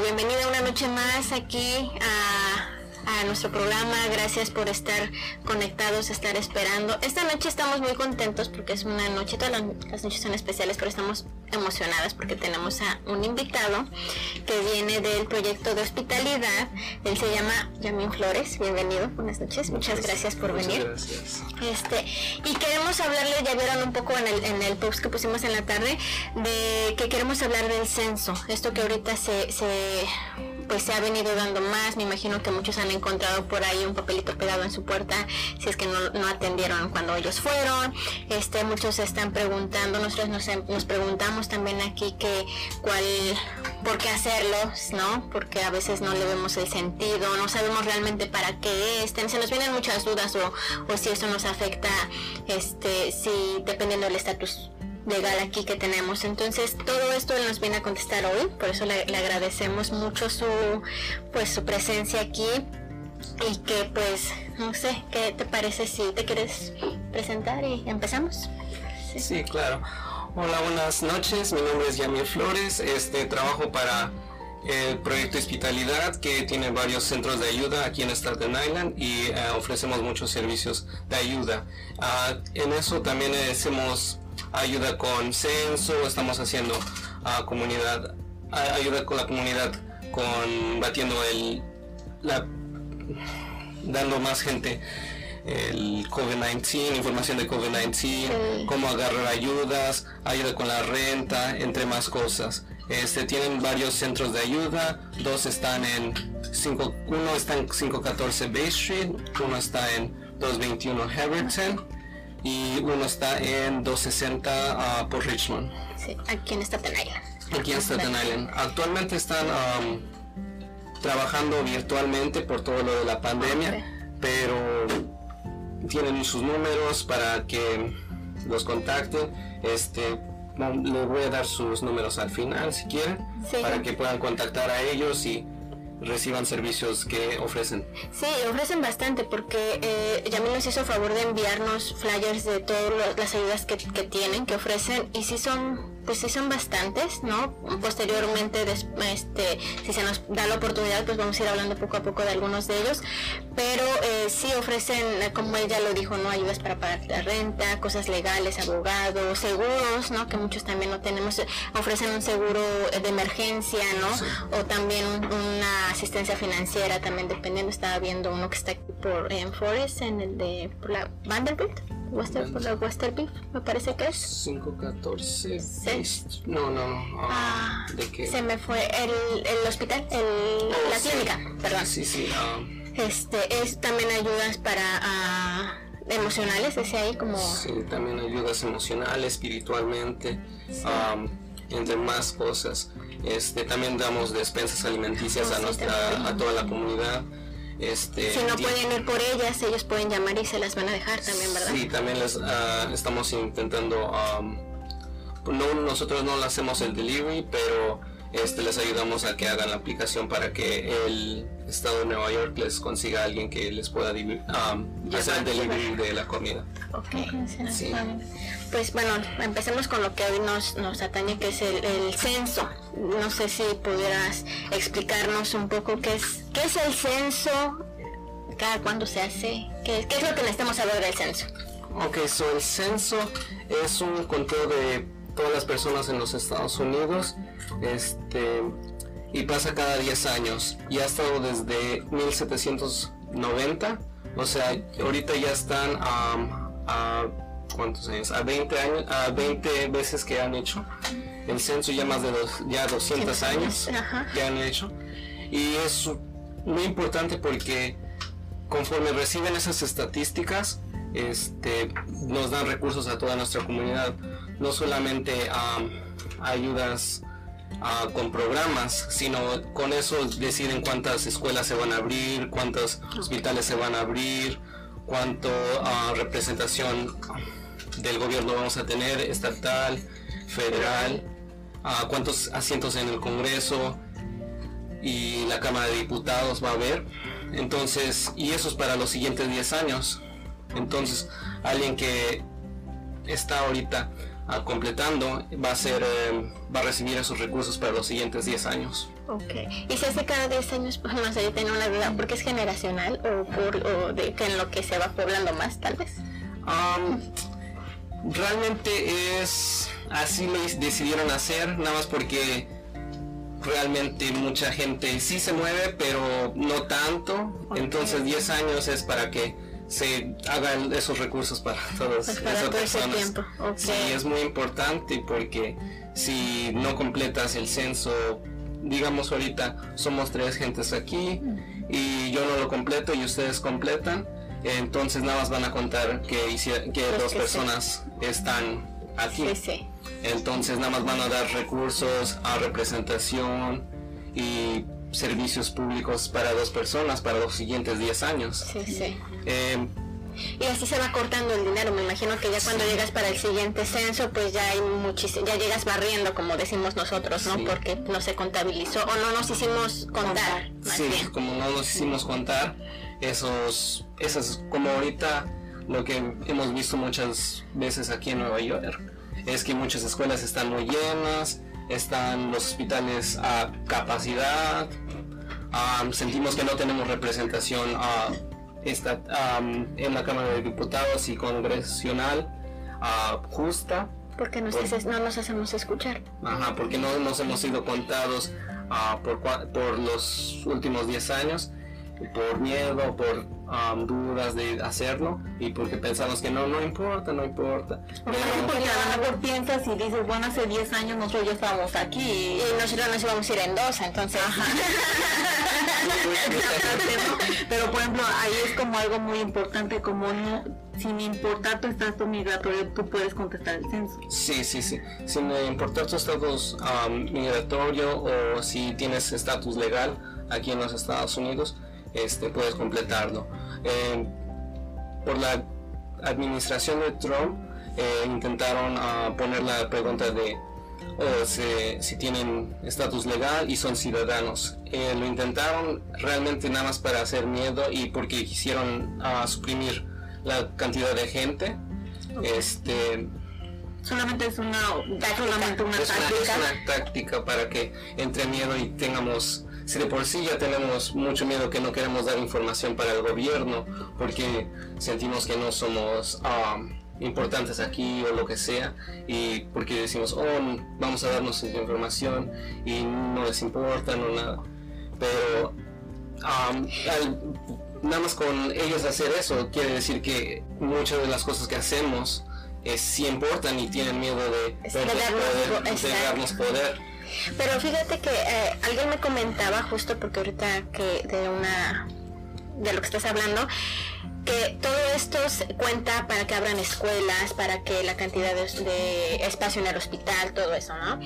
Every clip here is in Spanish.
bienvenida una noche más aquí a a nuestro programa. Gracias por estar conectados, estar esperando. Esta noche estamos muy contentos porque es una noche, todas las noches son especiales, pero estamos emocionadas porque tenemos a un invitado que viene del proyecto de hospitalidad. Él se llama Yamín Flores. Bienvenido, buenas noches. Muchas gracias por venir. Este, y queremos hablarle, ya vieron un poco en el, en el post que pusimos en la tarde, de que queremos hablar del censo. Esto que ahorita se, se pues se ha venido dando más. Me imagino que muchos han encontrado por ahí un papelito pegado en su puerta si es que no, atendieron cuando ellos fueron. Este, muchos están preguntando, nosotros nos, nos preguntamos también aquí que cuál, por qué hacerlo, ¿no? Porque a veces no le vemos el sentido, no sabemos realmente para qué es. Se nos vienen muchas dudas o, o si eso nos afecta, este, si dependiendo del estatus legal aquí que tenemos. Entonces todo esto nos viene a contestar hoy, por eso le, agradecemos mucho su pues su presencia aquí y que pues no sé, ¿qué te parece si te quieres presentar y empezamos? Sí, claro. Hola, buenas noches. Mi nombre es Yamil Flores. Este trabajo para el proyecto Hospitalidad que tiene varios centros de ayuda aquí en Staten Island y eh, ofrecemos muchos servicios de ayuda. Ah, en eso también hacemos ayuda con censo, estamos haciendo a comunidad, ayuda con la comunidad con batiendo el, la, dando más gente el COVID-19, información de COVID-19, cómo agarrar ayudas, ayuda con la renta, entre más cosas. Este, tienen varios centros de ayuda, dos están en 5, uno está en 514 Bay Street, uno está en 221 Everton y uno está en 260 ah, por Richmond. Sí, aquí en Staten Island. Aquí en Staten Island. Actualmente están trabajando virtualmente por todo lo de la pandemia, pero tienen sus números para que los contacten. Este, le voy a dar sus números al final si quieren, para que puedan contactar a ellos y reciban servicios que ofrecen. Sí, ofrecen bastante porque eh, Yamil nos hizo favor de enviarnos flyers de todas las ayudas que, que tienen, que ofrecen y sí son pues sí son bastantes, ¿no? Posteriormente, este, si se nos da la oportunidad, pues vamos a ir hablando poco a poco de algunos de ellos, pero eh, sí ofrecen, como ella lo dijo, ¿no? Ayudas para pagar la renta, cosas legales, abogados, seguros, ¿no? Que muchos también no tenemos, ofrecen un seguro de emergencia, ¿no? O también una asistencia financiera, también dependiendo, estaba viendo uno que está aquí por en Forest, en el de por la Vanderbilt. Western, por la me parece que es. 514. No, no, no. Ah, ah, ¿De qué? Se me fue el, el hospital, el, oh, la clínica, perdón. Sí, sí. Ah. Este, es también ayudas para emocionales, ese ahí como. Sí, también ayudas emocionales, espiritualmente, entre más cosas. Este, también damos despensas alimenticias a nuestra, a toda la comunidad. Este, si no pueden ir por ellas, ellos pueden llamar y se las van a dejar también, ¿verdad? Sí, también les ah, estamos intentando, no, nosotros no le hacemos el delivery, pero este, les ayudamos a que hagan la aplicación para que el estado de Nueva York les consiga a alguien que les pueda hacer el delivery de la comida. Ok, pues bueno, empecemos con lo que hoy nos, nos atañe, que es el, censo. No sé si pudieras explicarnos un poco qué es, qué es el censo, cada cuándo se hace, qué, qué es lo que necesitamos saber del censo. Ok, so el censo es un conteo de todas las personas en los Estados Unidos este, y pasa cada 10 años. Y ha estado desde 1790, o sea, ahorita ya están a ¿cuántos años? A 20 años, a 20 veces que han hecho. El censo, ya más de ya 200 años que han hecho. Y es muy importante porque conforme reciben esas estadísticas, este, nos dan recursos a toda nuestra comunidad no solamente ayudas con programas, sino con eso deciden cuántas escuelas se van a abrir, cuántos hospitales se van a abrir, cuánto representación del gobierno vamos a tener, estatal, federal, cuántos asientos en el Congreso y la Cámara de Diputados va a haber. Entonces, y eso es para los siguientes 10 años. Entonces, alguien que está ahorita ah, completando va a ser eh, va a recibir esos recursos para los siguientes 10 años. Ok. ¿Y si hace cada 10 años, pues no sé, yo tengo una duda, porque es generacional o, por, o de que en lo que se va poblando más, tal vez? realmente es así lo decidieron hacer, nada más porque realmente mucha gente sí se mueve, pero no tanto. Entonces 10 años es para que se hagan esos recursos para todas pues esas personas. Tiempo. Sí, es muy importante porque si no completas el censo, digamos ahorita somos tres gentes aquí y yo no lo completo y ustedes completan, entonces nada más van a contar que, que dos personas están aquí. Entonces nada más van a dar recursos a representación y servicios públicos para dos personas para los siguientes 10 años. Sí, sí. Eh, y así se va cortando el dinero. Me imagino que ya cuando llegas para el siguiente censo, pues ya hay muchísimo, ya llegas barriendo, como decimos nosotros, ¿no? Porque no se contabilizó o no nos hicimos contar. sí, como no nos hicimos contar, esos, esas, como ahorita lo que hemos visto muchas veces aquí en Nueva York, es que muchas escuelas están muy llenas, están los hospitales a capacidad, sentimos que no tenemos representación en la Cámara de Diputados y Congresional justa. Porque no nos hacemos escuchar. Ajá, porque no nos hemos sido contados por, por los últimos 10 años por miedo, por um, dudas de hacerlo y porque pensamos que no, no importa, no importa. Pero, porque a lo mejor piensas y dices, bueno, hace 10 años nosotros ya estábamos aquí y nosotros nos íbamos a ir en dos, entonces... Pero por ejemplo, ahí es como algo muy importante, como no, sin importar tu estatus migratorio, tú puedes contestar el censo. Sí, sí, sí. Sin importar tu estatus um, migratorio o si tienes estatus legal aquí en los Estados Unidos, este, puedes completarlo. Eh, por la administración de Trump eh, intentaron ah, poner la pregunta de oh, si, tienen estatus legal y son ciudadanos. Eh, lo intentaron realmente nada más para hacer miedo y porque quisieron uh, suprimir la cantidad de gente. Este, solamente es una, solamente una, es una táctica para que entre miedo y tengamos si de por sí ya tenemos mucho miedo que no queremos dar información para el gobierno porque sentimos que no somos um, importantes aquí o lo que sea y porque decimos oh vamos a darnos información y no les importa no nada pero um, nada más con ellos hacer eso quiere decir que muchas de las cosas que hacemos es, sí importan y tienen miedo de, de darnos poder pero fíjate que eh, alguien me comentaba justo porque ahorita que de una de lo que estás hablando que todo esto cuenta para que abran escuelas, para que la cantidad de, espacio en el hospital, todo eso, ¿no?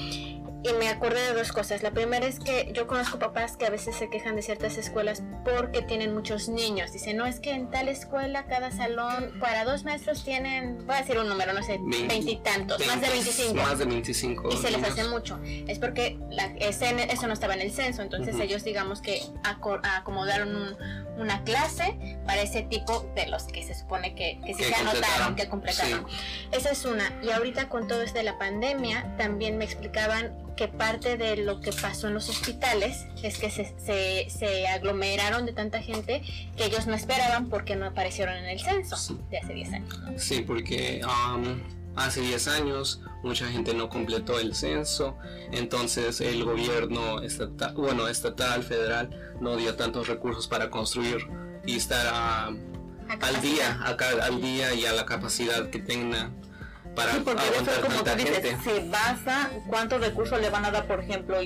Y me acordé de dos cosas. La primera es que yo conozco papás que a veces se quejan de ciertas escuelas porque tienen muchos niños. Dicen, no, es que en tal escuela cada salón para dos maestros tienen, voy a decir un número, no sé, veintitantos, más de veinticinco. Más de veinticinco. Y se les hace mucho. Es porque la, eso no estaba en el censo, entonces ellos digamos que acomodaron una clase para ese tipo de los que se supone que, que sí se anotaron, que completaron. Esa es una. Y ahorita con todo esto de la pandemia, también me explicaban que parte de lo que pasó en los hospitales es que se, se, aglomeraron de tanta gente que ellos no esperaban porque no aparecieron en el censo de hace 10 años. Sí, porque um, hace 10 años mucha gente no completó el censo, entonces el gobierno estatal, bueno, estatal, federal, no dio tantos recursos para construir y estar al día, acá, al día y a la capacidad que tenga para sí, porque eso como tú dices, se basa cuántos recursos le van a dar, por ejemplo,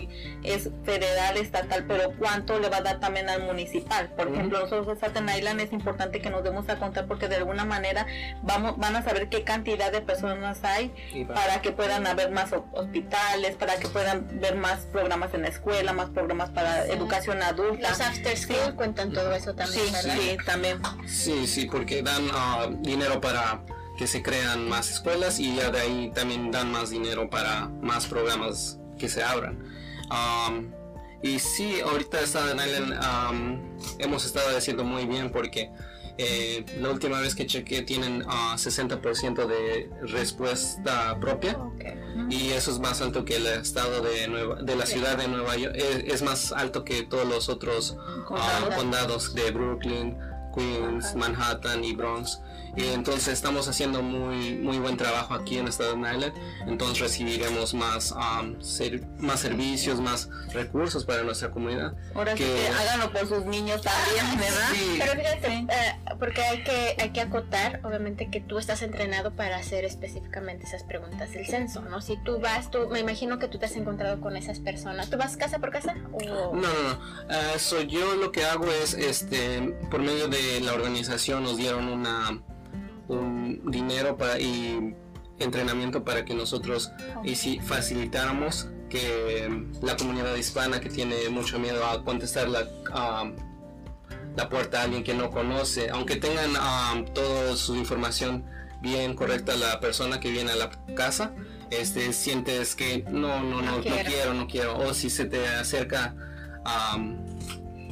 es federal, estatal, pero cuánto le va a dar también al municipal. Por ejemplo, nosotros en Staten Island es importante que nos demos a contar porque de alguna manera vamos van a saber qué cantidad de personas hay para, que puedan haber más hospitales, para que puedan ver más programas en la escuela, más programas para educación adulta. Los after school cuentan todo eso también, sí, Sí, también. Sí, sí, porque dan ah, dinero para que se crean más escuelas y ya de ahí también dan más dinero para más programas que se abran. Um, y sí, ahorita está en Island hemos estado haciendo muy bien porque Eh, la última vez que chequeé tienen ah, 60% de respuesta propia y eso es más alto que el estado de Nueva, de la ciudad de Nueva York, es, es más alto que todos los otros ah, condados de Brooklyn, Queens, Manhattan y Bronx. Y entonces estamos haciendo muy muy buen trabajo aquí en Staten Island. Entonces recibiremos más um, ser- más servicios, más recursos para nuestra comunidad. Ahora sí que háganlo por sus niños también, ¿verdad? Sí. Pero fíjate, eh, porque hay que, hay que acotar, obviamente, que tú estás entrenado para hacer específicamente esas preguntas del censo, ¿no? Si tú vas, tú, me imagino que tú te has encontrado con esas personas. ¿Tú vas casa por casa? O... No, no, no. Ah, so, yo lo que hago es, este, por medio de la organización nos dieron una un dinero para y entrenamiento para que nosotros y si facilitáramos que la comunidad hispana que tiene mucho miedo a contestar la ah, la puerta a alguien que no conoce, aunque tengan ah, toda su información bien correcta la persona que viene a la casa, este sientes que no, no, no, no quiero. quiero, no quiero, o si se te acerca ah,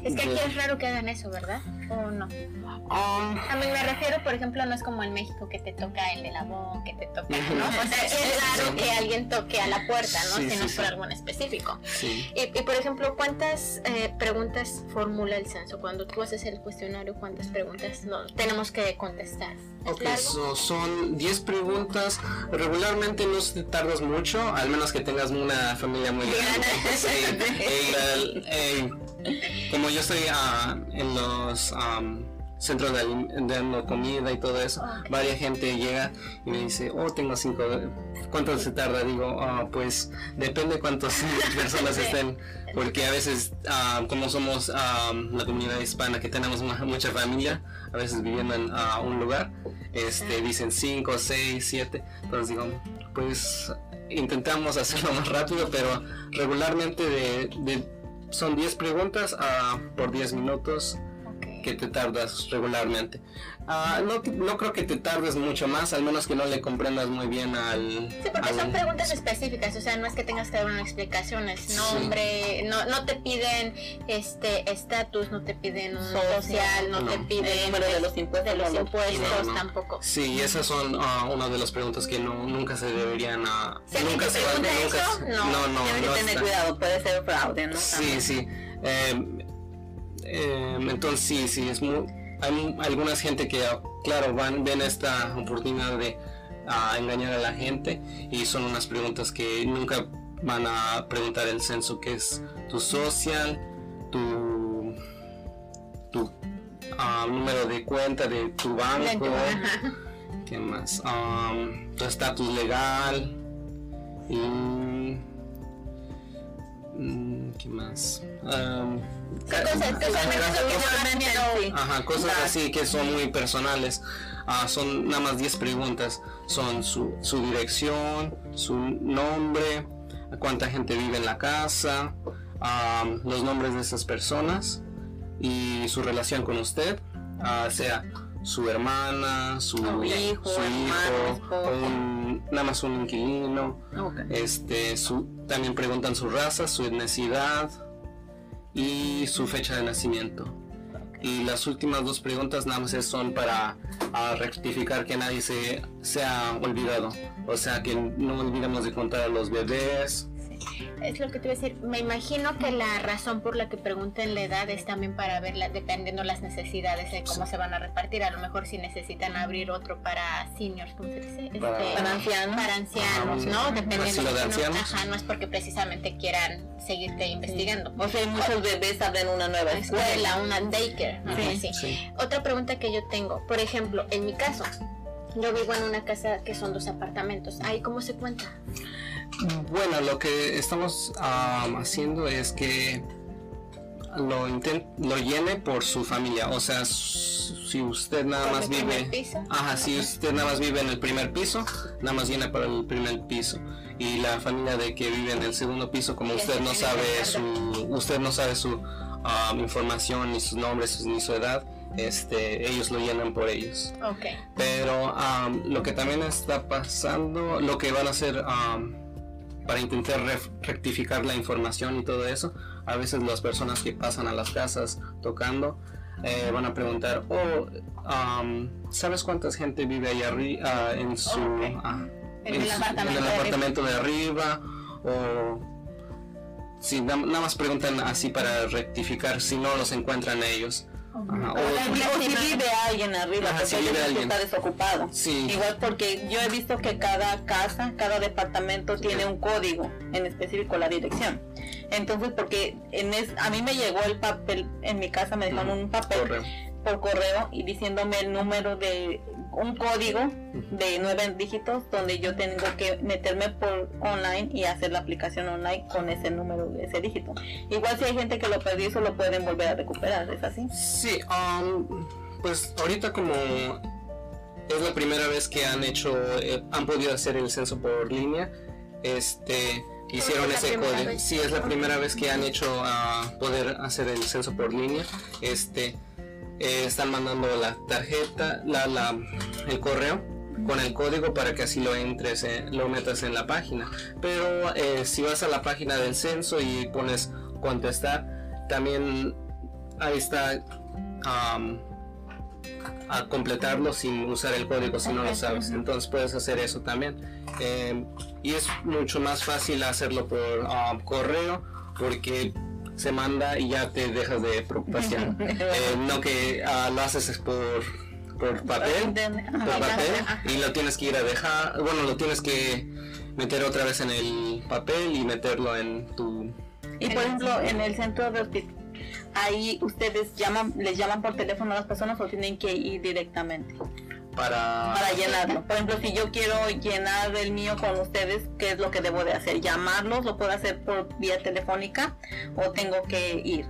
Es que aquí es raro que hagan eso, ¿verdad? ¿O no? um, A mí me refiero, por ejemplo, no es como en México que te toca el de la voz, que te toca. ¿no? O sea, es raro que alguien toque a la puerta, ¿no? Sí, si no sí, es por sí. algo en específico. sí. Y, y, por ejemplo, ¿cuántas eh, preguntas formula el censo? Cuando tú haces el cuestionario, ¿cuántas preguntas no, tenemos que contestar? ¿Es Ok, so, son 10 preguntas. Regularmente no te tardas mucho, al menos que tengas una familia muy grande. Como yo estoy ah, en los am, centros de dando comida y todo eso, Ok. varias gente llega y me dice, oh, tengo cinco. ¿Cuánto se tarda? Digo, "Ah, pues depende cuántas personas estén, porque a veces, ah, como somos ah, la comunidad hispana, que tenemos mu- mucha familia, a veces viviendo en un lugar, este, dicen 5, 6, 7, entonces digo, pues intentamos hacerlo más rápido, pero regularmente de, de- son 10 preguntas ah, por 10 minutos. Que te tardas regularmente. Ah, no, no creo que te tardes mucho más, al menos que no le comprendas muy bien al... Sí, porque al- son preguntas específicas, o sea, no es que tengas que dar una explicación, es nombre, no, no te piden este estatus, no te piden un Social. social, no, No. te piden El número de los impuestos, de los no lo- impuestos no, no. tampoco. Sí, esas son ah, una de las preguntas que no, nunca se deberían... ah, Si nunca se va- pregunta nunca eso, se- no, no, no, Deben no de tener está. cuidado, puede ser fraude, ¿no? Sí, También. sí. Eh, eh, entonces sí, sí, es muy, hay algunas gente que, claro, van, ven esta oportunidad de ah, engañar a la gente y son unas preguntas que nunca van a preguntar el censo, que es tu social, tu, tu ah, número de cuenta de tu banco. ¿qué más? Tu estatus legal y... mm, ¿Qué más? Cosas que cosas-. Ajá, cosas así que son muy personales. Ah, son nada más 10 preguntas. Son su, su dirección, su nombre, cuánta gente vive en la casa, ah, los nombres de esas personas y su relación con usted, ah, sea su hermana, su, hijo, su un- nada más un inquilino. Este, su, también preguntan su raza, su etnicidad y su fecha de nacimiento. Y las últimas dos preguntas nada más son para rectificar que nadie se, se ha olvidado. O sea, que no olvidemos de contar a los bebés. Es lo que te iba a decir. Me imagino que la razón por la que pregunten la edad es también para ver, la- dependiendo las necesidades de cómo se van a repartir. A lo mejor si necesitan abrir otro para seniors, ¿cómo se dice? Este, Para- ancianos. para ancianos, ¿no? sí. Dependiendo. De no- ancianos. Ajá, no es porque precisamente quieran seguirte investigando. O sea, hay muchos bebés abren una nueva Una escuela, escuela. una daycare, Sí. Sí. Otra pregunta que yo tengo, por ejemplo, en mi caso, yo vivo en una casa que son dos apartamentos. ¿Ahí cómo se cuenta? Bueno, lo que estamos haciendo es que lo, lo llene por su familia. O sea, si usted nada ¿Por más vive... Ajá, si usted nada más vive en el primer piso, nada más llena para el primer piso. Y la familia de que vive en el segundo piso, como usted no sabe su, usted no sabe su ah, información, ni sus nombres, ni su edad, este, ellos lo llenan por ellos. Pero am, lo que también está pasando, lo que van a hacer para intentar rectificar la información y todo eso, a veces las personas que pasan a las casas tocando eh, van a preguntar, oh, um, ¿sabes cuánta gente vive ahí arriba en su... ah, En en el su- apartamento en el de arriba. apartamento de arriba? O... Sí, na- nada más preguntan así para rectificar si no los encuentran ellos. Ajá, O, o si vive alguien arriba, Ajá, porque si vive alguien. está desocupado. Sí. Igual porque yo he visto que cada casa, cada departamento tiene un código, en específico la dirección. Entonces, porque en es, a mí me llegó el papel, en mi casa me dejaron un papel Correo. Por correo y diciéndome el número de un código de nueve dígitos donde yo tengo que meterme por online y hacer la aplicación online con ese número de ese dígito. Igual si hay gente que lo perdió, eso lo pueden volver a recuperar, ¿es así? Sí, um, pues ahorita como es la primera vez que han hecho, eh, han podido hacer el censo por línea, este, hicieron ese código. Sí, es la primera vez que han hecho ah, poder hacer el censo por línea. Este, eh, están mandando la tarjeta, la, la, el correo con el código para que así lo entres, eh, lo metas en la página. Pero eh, si vas a la página del censo y pones contestar, también ahí está a completarlo sin usar el código si no lo sabes. Entonces puedes hacer eso también. Eh, y es mucho más fácil hacerlo por correo porque se manda y ya te dejas de preocupación. Eh, no que ah, lo haces es por, por papel por papel y lo tienes que ir a dejar, bueno, lo tienes que meter otra vez en el papel y meterlo en tu... Y por ejemplo, en el centro de hospital, ahí ustedes llaman, les llaman por teléfono a las personas o tienen que ir directamente para... para llenarlo. Por ejemplo, si yo quiero llenar el mío con ustedes, ¿qué es lo que debo de hacer? ¿Llamarlos? ¿Lo puedo hacer por vía telefónica o tengo que ir?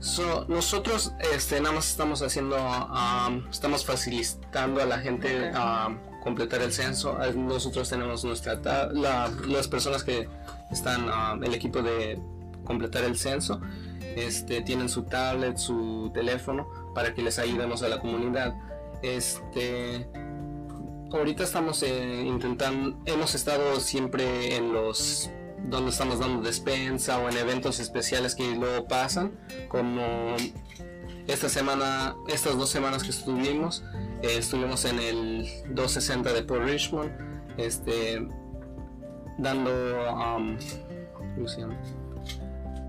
So, nosotros este, nada más estamos haciendo, um, estamos facilitando a la gente a completar el censo. Nosotros tenemos nuestra, la- las personas que están, um, el equipo de completar el censo, este, tienen su tablet, su teléfono para que les ayudemos a la comunidad. Este, ahorita estamos eh, intentando, hemos estado siempre en los donde estamos dando despensa o en eventos especiales que luego pasan, como esta semana, estas dos semanas que estuvimos, eh, estuvimos en el 260 de Port Richmond, este, dando, um.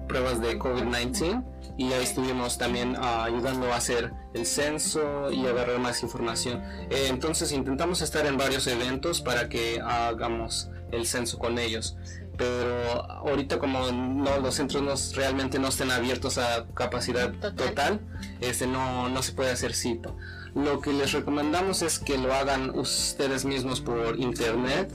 Pruebas de COVID-19 y ahí estuvimos también ah, ayudando a hacer el censo y agarrar más información. Eh, entonces intentamos estar en varios eventos para que hagamos el censo con ellos. Pero ahorita como no los centros no, realmente no estén abiertos a capacidad Total. total, este, no, no se puede hacer cita. Lo que les recomendamos es que lo hagan ustedes mismos por internet,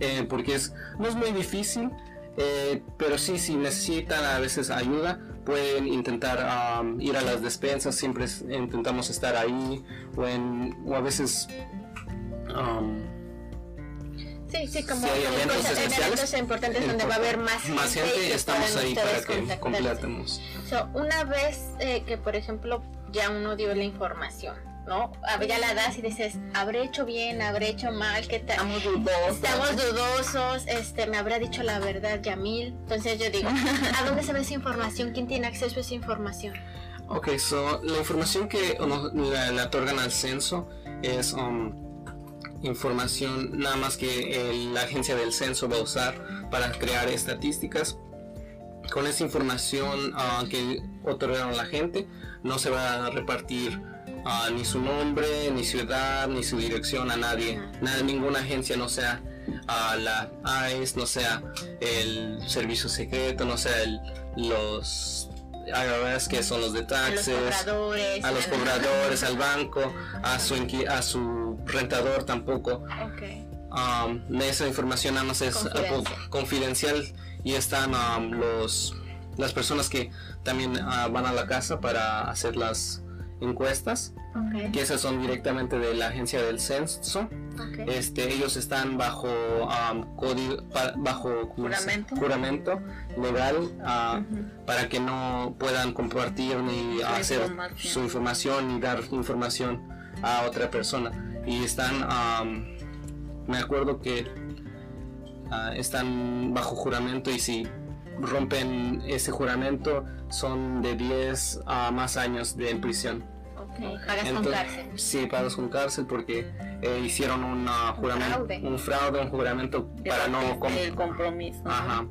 eh, porque es, no es muy difícil, eh, pero sí, si necesitan a veces ayuda, pueden intentar am, ir a las despensas, siempre intentamos estar ahí, o, en, o a veces... am, Sí, sí, como eventos cosas- eventos importantes donde va a haber más gente, más gente, y estamos ahí para que completemos. So, una vez eh, que, por ejemplo, ya uno dio la información, ¿no? Ya la das y dices, habré hecho bien, habré hecho mal, ¿qué tal? Estamos dudosos. Estamos dudosos, este, me habrá dicho la verdad Yamil. Entonces yo digo, ¿a dónde se ve esa información? ¿Quién tiene acceso a esa información? Ok, so la información que nos- le, le otorgan al censo es um, información nada más que el- la agencia del censo va a usar para crear estadísticas. Con esa información ah, que otorgaron a la gente, no se va a repartir ah, ni su nombre, ni ciudad, ni su dirección a nadie. Nada, ninguna agencia, no sea a la ICE, no sea el servicio secreto, no sea el- los IRS, que son los de A los taxes cobradores. a los cobradores, al banco, a su, a su rentador tampoco. Ok. Um, esa información nada más es uh, Confidencial. confidencial y están um, los las personas que también uh, van a la casa para hacer las encuestas, que esas son directamente de la agencia del censo. Este, ellos están bajo um, código, bajo. Juramento. juramento legal Ujú. para que no puedan compartir ni hacer información. su información ni dar información a otra persona y están am, me acuerdo que ah, están bajo juramento y si rompen ese juramento son de 10 a más años de en prisión pagas con cárcel. Sí, con cárcel porque eh, hicieron una juramento, fraude. un fraude, un juramento para no... el compromiso. Ajá.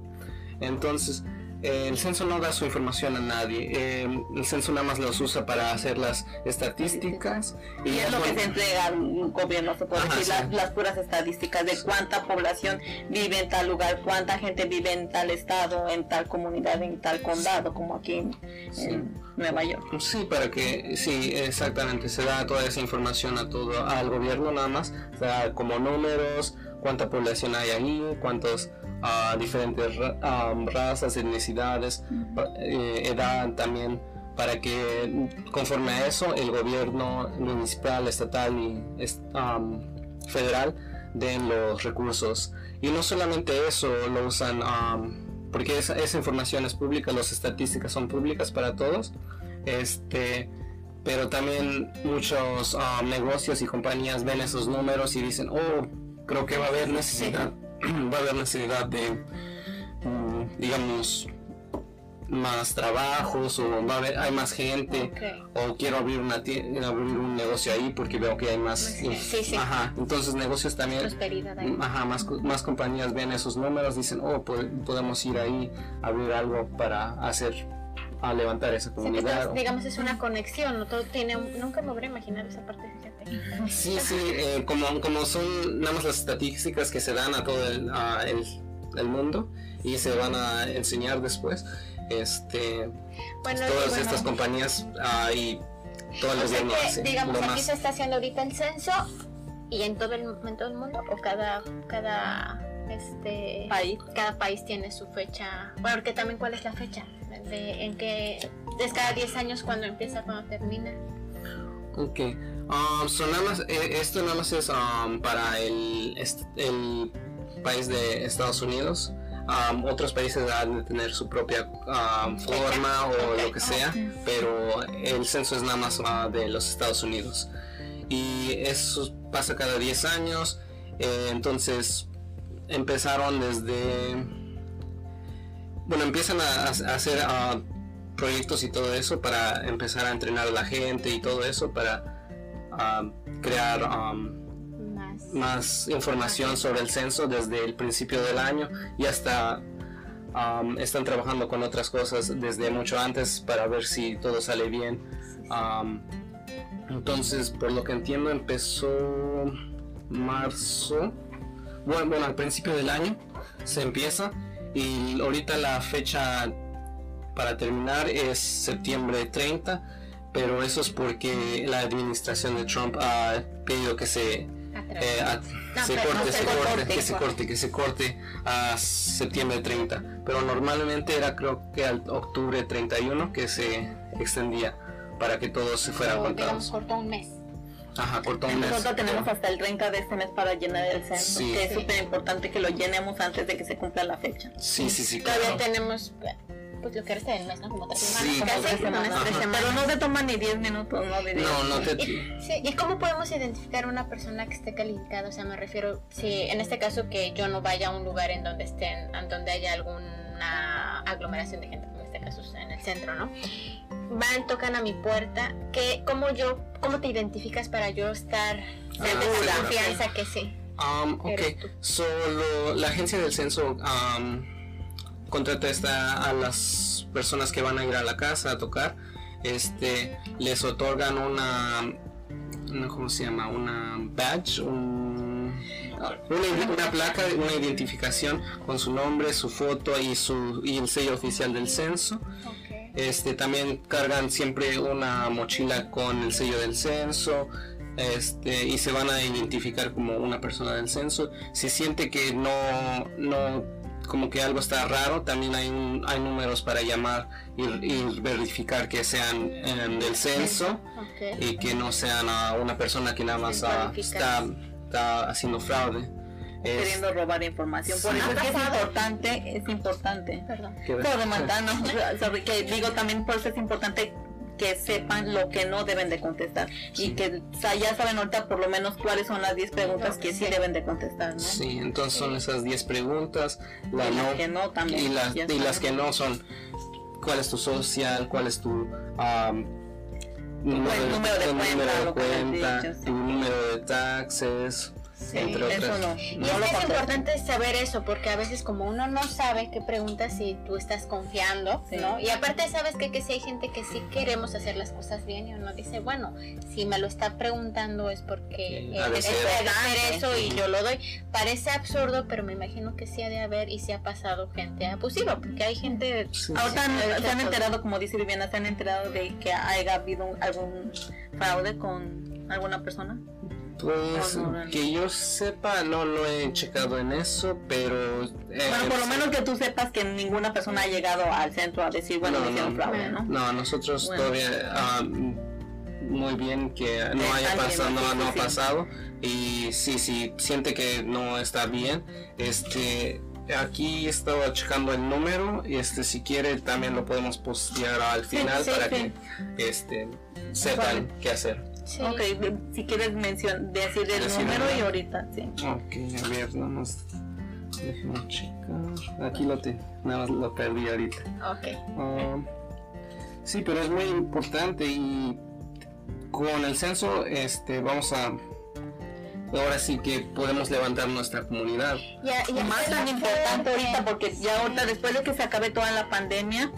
Entonces, eh, el censo no da su información a nadie. Eh, el censo nada más los usa para hacer las estadísticas. Y es lo que se entrega al gobierno, se puede Ajá, decir, sí. las, las puras estadísticas de cuánta población vive en tal lugar, cuánta gente vive en tal estado, en tal comunidad, en tal condado, como aquí en, en Nueva York. Sí, para que, sí, exactamente, se da toda esa información a todo, al gobierno nada más, se da como números, cuánta población hay ahí, cuántos ah, diferentes ra- ah, razas, etnicidades, eh, edad también, para que conforme a eso el gobierno municipal, estatal y am, federal den los recursos. Y no solamente eso, lo usan, am, porque esa, esa información es pública, las estadísticas son públicas para todos, este, pero también muchos negocios y compañías ven esos números y dicen, oh, creo que va a haber necesidad, va a haber necesidad de, mm, digamos, más trabajos o va a haber, hay más gente o quiero abrir una tie- abrir un negocio ahí porque veo que hay más Sí, sí, ajá entonces negocios también Prosperidad ahí. ajá más más compañías ven esos números dicen oh po- podemos ir ahí a abrir algo para hacer a levantar esa comunidad digamos es una conexión, ¿no? todo tiene un- nunca me hubiera imaginado esa parte, fíjate. sí sí eh, como como son nada más las estadísticas que se dan a todo el, a el, el mundo y se van a enseñar después este Bueno, todas bueno, estas compañías ah, y todo el o sea gobierno que, hace digamos, lo aquí más se está haciendo ahorita el censo y en todo el, en todo el mundo o cada cada este País. cada país tiene su fecha. Bueno, porque también cuál es la fecha de, en que es cada 10 años cuando empieza cuando termina. Ok. Um, so nada más, eh, esto nada más es um, para el, el país de Estados Unidos. Um, otros países han de tener su propia um, forma o Ok. lo que sea, pero el censo es nada más ah, de los Estados Unidos. Y eso pasa cada 10 años. eh, entonces empezaron desde... Bueno, empiezan a, a hacer ah, proyectos y todo eso para empezar a entrenar a la gente y todo eso para ah, crear um, Más. más información sobre el censo desde el principio del año y hasta um, están trabajando con otras cosas desde mucho antes para ver si todo sale bien. Um, entonces, por lo que entiendo, empezó marzo. Bueno, bueno, al principio del año se empieza y ahorita la fecha para terminar es septiembre 30, pero eso es porque la administración de Trump ha pedido que se eh, a- No, se pero corte, no se se corte, corte, que se corte. que se corte a septiembre 30. Pero normalmente era creo que al octubre 31 que se extendía para que todos se fueran contados. cortó un mes. Ajá, cortó un mes. Nosotros tenemos hasta el 30 de este mes para llenar el censo, Sí. que es súper importante que lo llenemos antes de que se cumpla la fecha. Sí, sí, sí, Todavía claro. tenemos pues lo que resta del mes, ¿no? Como tres semanas. Sí, casi, como Tres semanas. Pero no se toma ni 10 minutos, no de No, no te... Y, sí, ¿y cómo podemos identificar una persona que esté calificada? O sea, me refiero, si en este caso que yo no vaya a un lugar en donde estén, en donde haya alguna aglomeración de gente, como en el centro, ¿no? Van, tocan a mi puerta, ¿qué, cómo yo, cómo te identificas para yo estar Ah, segura. confianza que sí? Um, ok, solo la agencia del censo um, contrata esta, a las personas que van a ir a la casa a tocar, este, les otorgan una, una ¿cómo se llama? Una badge, un- una, una placa, una identificación con su nombre, su foto y su y el sello oficial del censo. Este, también cargan siempre una mochila con el sello del censo. Este, y se van a identificar como una persona del censo. Si siente que no, no, como que algo está raro, también hay, un- hay números para llamar y, y verificar que sean em, del censo Ok. y que no sean a una persona que nada más está, está haciendo fraude. Es- queriendo robar información. Por Sí. eso es que importante, es importante. Perdón. que- Por digo también por eso es importante que sepan lo que no deben de contestar y que o sea, ya saben ahorita por lo menos cuáles son las 10 preguntas que sí deben de contestar, ¿no? Sí, entonces son esas 10 preguntas. La Y las no, que no también. y las, y las que no son cuál es tu social, cuál es tu am, número, número de tu número de cuenta, tu número de taxes, Sí, entre eso no. Y No es que es importante saber eso, porque a veces como uno no sabe qué preguntas si tú estás confiando, Sí. ¿no? Y aparte sabes que, que si hay gente que sí queremos hacer las cosas bien y uno dice, bueno, si me lo está preguntando es porque Sí, eh, es- hacer eso y yo lo doy. Parece absurdo, pero me imagino que sí ha de haber y sí ha pasado gente abusiva, porque hay gente... Sí. Ahorita Sí, han- sí, se han enterado, como dice Viviana, se han enterado de que haya habido algún fraude con alguna persona. Pues No, no, no. que yo sepa, no lo he checado en eso, pero... eh, Bueno, por lo menos que tú sepas que ninguna persona ha llegado al centro a decir, bueno, No, me hicieron no. fraude, ¿no? No, nosotros Bueno. todavía ah, muy bien que no haya pasado, no, ha pasado y sí, sí, siente que no está bien, este, aquí estaba checando el número y este, si quiere también lo podemos postear al Sí, final sí, para sí. que este, sepan qué hacer. Sí. Ok, de- si quieres mencion decir el número y ahorita, sí. Ok, a ver, nada más, déjame checar, aquí lo te, nada más lo perdí ahorita. Ok. Ah, sí, pero es muy importante y con el censo este, vamos a... Ahora sí que podemos levantar nuestra comunidad. Ya, Y más tan importante ahorita porque ya ahorita después de que se acabe toda la pandemia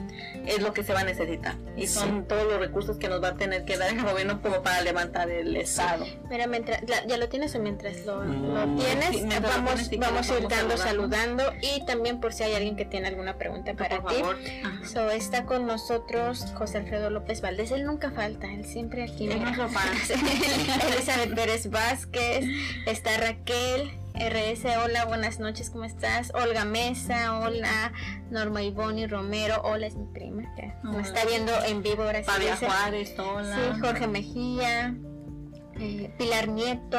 es lo que se va a necesitar y son todos los recursos que nos va a tener que dar el gobierno como para levantar el estado. Mira, mientras, la- ¿ya lo tienes o mientras lo, Mm, lo tienes? sí, mientras lo vamos tienes, si vamos a ir vamos dando saludando. saludando y también por si hay alguien que tiene alguna pregunta para por ti. favor. So, está con nosotros José Alfredo López Valdés, él nunca falta, él siempre aquí. Él. Elizabeth Pérez Vázquez, está Raquel, RS, hola, buenas noches, ¿cómo estás? Olga Mesa, hola, Norma Ivoni Romero, hola, es mi prima, ya, me está viendo en vivo ahora sí. Fabia. Juárez, hola. Sí, Jorge Mejía, eh, Pilar Nieto,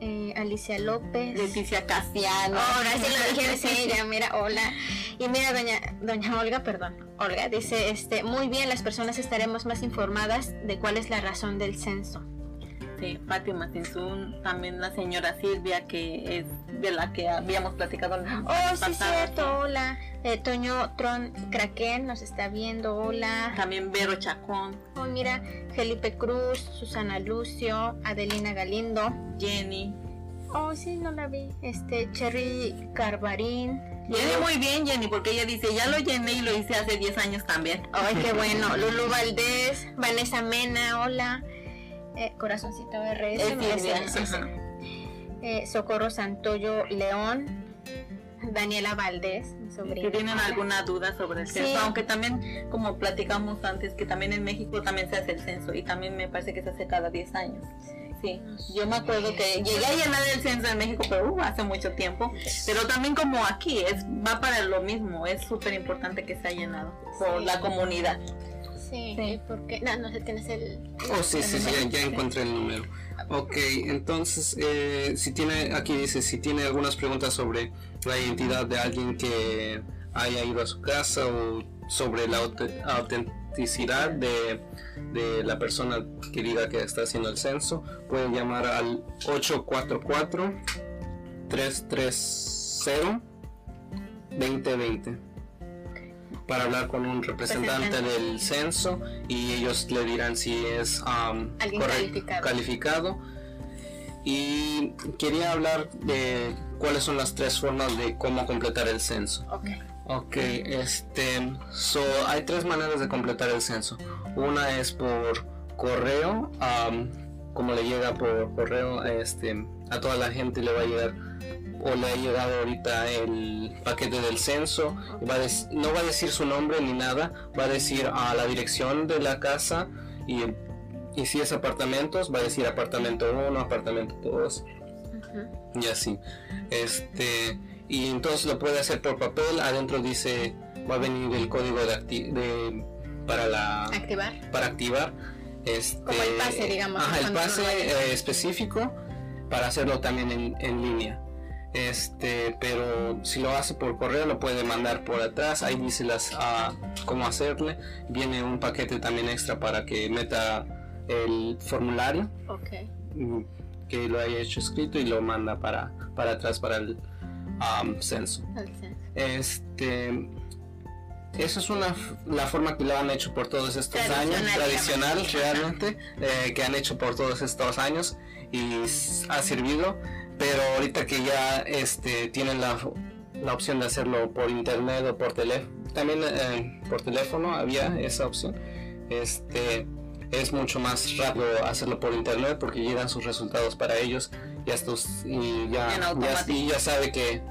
eh, Alicia López. Leticia Casiano. Ahora sí lo dijeron, ya, mira, hola. Y mira, doña, doña Olga, perdón, Olga, dice, este, muy bien, las personas estaremos más informadas de cuál es la razón del censo. Sí, Fátima Tinsun, también la señora Silvia, que es de la que habíamos platicado la Oh, sí, cierto, hola. Eh, Toño Tron Kraken nos está viendo, hola. También Vero Chacón, Oh, mira, Felipe Cruz, Susana Lucio, Adelina Galindo. Jenny. Oh, sí, no la vi. Este, Cherry Carvarín. Jenny muy bien, Jenny, porque ella dice, ya lo llené y lo hice hace 10 años también. Ay, qué bueno. Lulu Valdés, Vanessa Mena, hola. Eh, Corazoncito RS. Eh, Socorro Santoyo León, Daniela Valdés, mi sobrina. que tienen alguna duda sobre el Sí. censo, aunque también, como platicamos antes, que también en México también se hace el censo y también me parece que se hace cada 10 años. Sí, yo me acuerdo que llegué a llenar el censo en México, pero uh, hace mucho tiempo. Pero también como aquí, es va para lo mismo, es súper importante que se ha llenado por Sí. la comunidad. Sí, Sí. porque no, no sé, tienes el. Oh, sí, sí, sí, ya, ya encontré el número. Ok, entonces, eh, si tiene, aquí dice, si tiene algunas preguntas sobre la identidad de alguien que haya ido a su casa o sobre la aut- autenticidad de, de la persona que diga que está haciendo el censo, pueden llamar al 844-330-2020 para hablar con un representante Representante. del censo y ellos le dirán si es um, calificado. calificado. Y quería hablar de cuáles son las tres formas de cómo completar el censo. Ok. Ok, este, so, hay tres maneras de completar el censo. Una es por correo, am, como le llega por correo, este, a toda la gente le va a llegar o le ha llegado ahorita el paquete del censo. Va a no va a decir su nombre ni nada, va a decir a la dirección de la casa y, y si es apartamentos, va a decir apartamento 1, apartamento 2 Ujú. y así. Este, y entonces lo puede hacer por papel, adentro dice, va a venir el código de, acti- de- para la Activar. para activar este Como el pase, digamos, ajá, el pase eh, específico para hacerlo también en, en línea. Este, pero si lo hace por correo lo puede mandar por atrás, ahí dice las ah, cómo hacerle. Viene un paquete también extra para que meta el formulario Ok. mm, que lo haya hecho escrito y lo manda para, para atrás para el censo. Censo. Este esa es una la forma que lo han hecho por todos estos años, tradicional realmente, eh, que han hecho por todos estos años y ha servido, pero ahorita que ya este, tienen la, la opción de hacerlo por internet o por teléfono, también eh, por teléfono había esa opción, este, es mucho más rápido hacerlo por internet porque llegan sus resultados para ellos y, estos, y ya, ya, y ya sabe que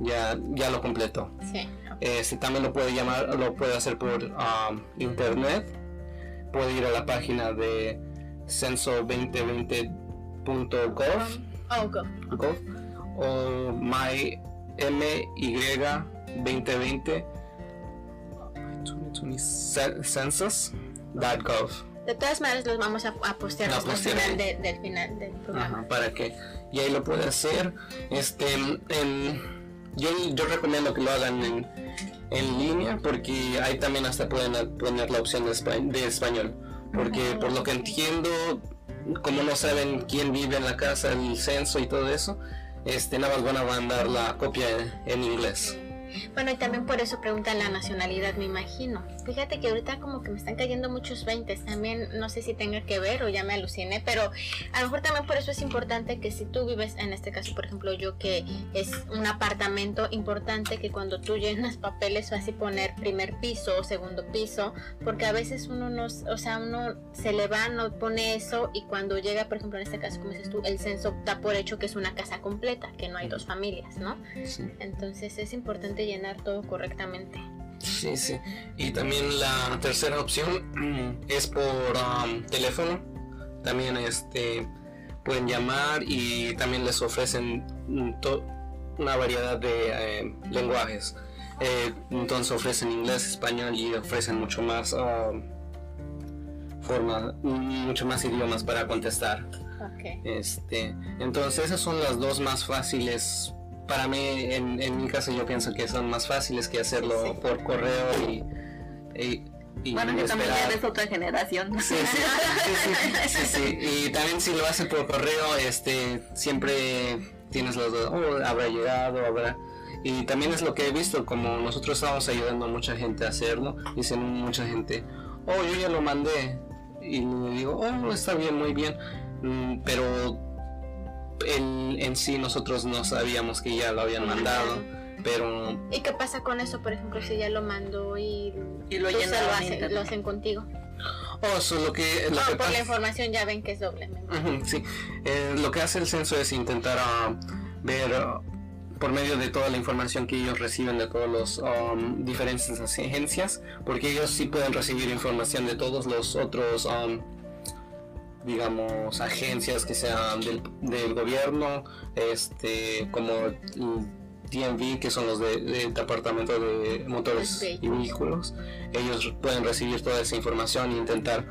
ya, ya lo completó. Sí. Este, también lo puede llamar, lo puede hacer por um, internet. Puede ir a la página de censo2020.gov oh, gov. o my my2020 census.gov. De todas maneras los vamos a, postear al final del final del programa. para que y ahí lo puede hacer. Este en yo, yo recomiendo que lo hagan en, en, línea porque ahí también hasta pueden poner la opción de español. Porque por lo que entiendo, como no saben quién vive en la casa, el censo y todo eso, este, nada más van a mandar la copia en inglés. Bueno, y también por eso preguntan la nacionalidad, me imagino. Fíjate que ahorita como que me están cayendo muchos 20, también no sé si tenga que ver o ya me aluciné, pero a lo mejor también por eso es importante que si tú vives, en este caso, por ejemplo, yo que es un apartamento importante, que cuando tú llenas papeles o así poner primer piso o segundo piso, porque a veces uno no, o sea, uno se le va, no pone eso y cuando llega, por ejemplo, en este caso, como dices tú, el censo da por hecho que es una casa completa, que no hay dos familias, ¿no? Entonces es importante llenar todo correctamente. Sí, sí. Y también la tercera opción es por um, teléfono. También este pueden llamar y también les ofrecen una variedad de eh, lenguajes. Eh, entonces ofrecen inglés, español y ofrecen mucho más um, forma, mucho más idiomas para contestar. Este, entonces esas son las dos más fáciles para mí, en, en, mi caso, yo pienso que son más fáciles que hacerlo por correo y, y, bueno, que también eres otra generación. Sí sí, sí, Y también si lo haces por correo, este, siempre tienes los dos, oh, habrá llegado, habrá... Y también es lo que he visto, como nosotros estamos ayudando a mucha gente a hacerlo, dicen mucha gente, oh, yo ya lo mandé. Y le digo, oh, está bien, muy bien. Mm, pero en, sí nosotros no sabíamos que ya lo habían mandado, pero... ¿Y qué pasa con eso, por ejemplo, si ya lo mandó y, y lo, lo, hacen contigo? Oh, eso lo que, lo por la información ya ven que es doble. sí, eh, lo que hace el censo es intentar ah, ver ah, por medio de toda la información que ellos reciben de todos los um, diferentes agencias, porque ellos sí pueden recibir información de todos los otros um, digamos, agencias que sean del, gobierno, este, como DMV, que son los del Departamento de Motores y Vehículos. Ellos pueden recibir toda esa información e intentar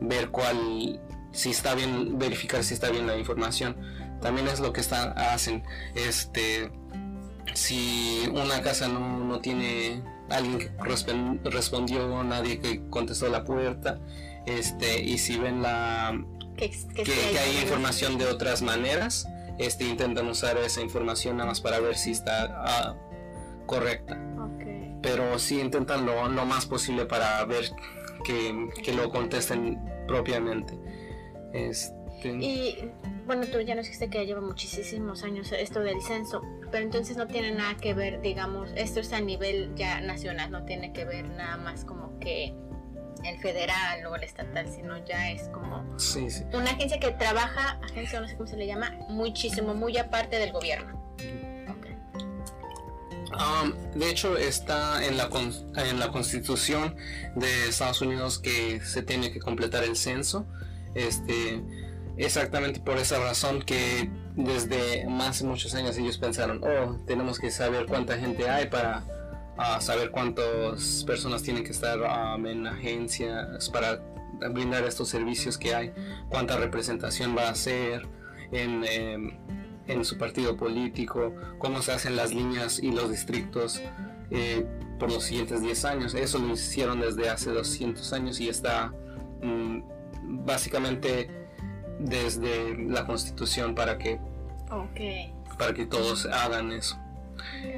ver cuál, si está bien, verificar si está bien la información. También es lo que están, hacen. Este, si una casa no, no tiene alguien que respondió, nadie que contestó la puerta, este, y si ven la que, hay información de otras maneras, este, intentan usar esa información nada más para ver si está ah, correcta. Pero sí intentan lo, lo, más posible para ver que, que lo contesten propiamente. Este... Y bueno, tú ya nos dijiste que lleva muchísimos años esto del censo, pero entonces no tiene nada que ver, digamos, esto es a nivel ya nacional, no tiene que ver nada más como que el federal o el estatal, sino ya es como una agencia que trabaja, agencia no sé cómo se le llama, muchísimo, muy aparte del gobierno. Um, de hecho está en la, en la constitución de Estados Unidos que se tiene que completar el censo. Este, exactamente por esa razón que desde más de muchos años ellos pensaron, oh, tenemos que saber cuánta gente hay para a saber cuántas personas tienen que estar um, en agencias para brindar estos servicios que hay, cuánta representación va a hacer en, em, en su partido político, cómo se hacen las líneas y los distritos eh, por los siguientes 10 años. Eso lo hicieron desde hace 200 años y está mm, básicamente desde la constitución para que, para que todos hagan eso.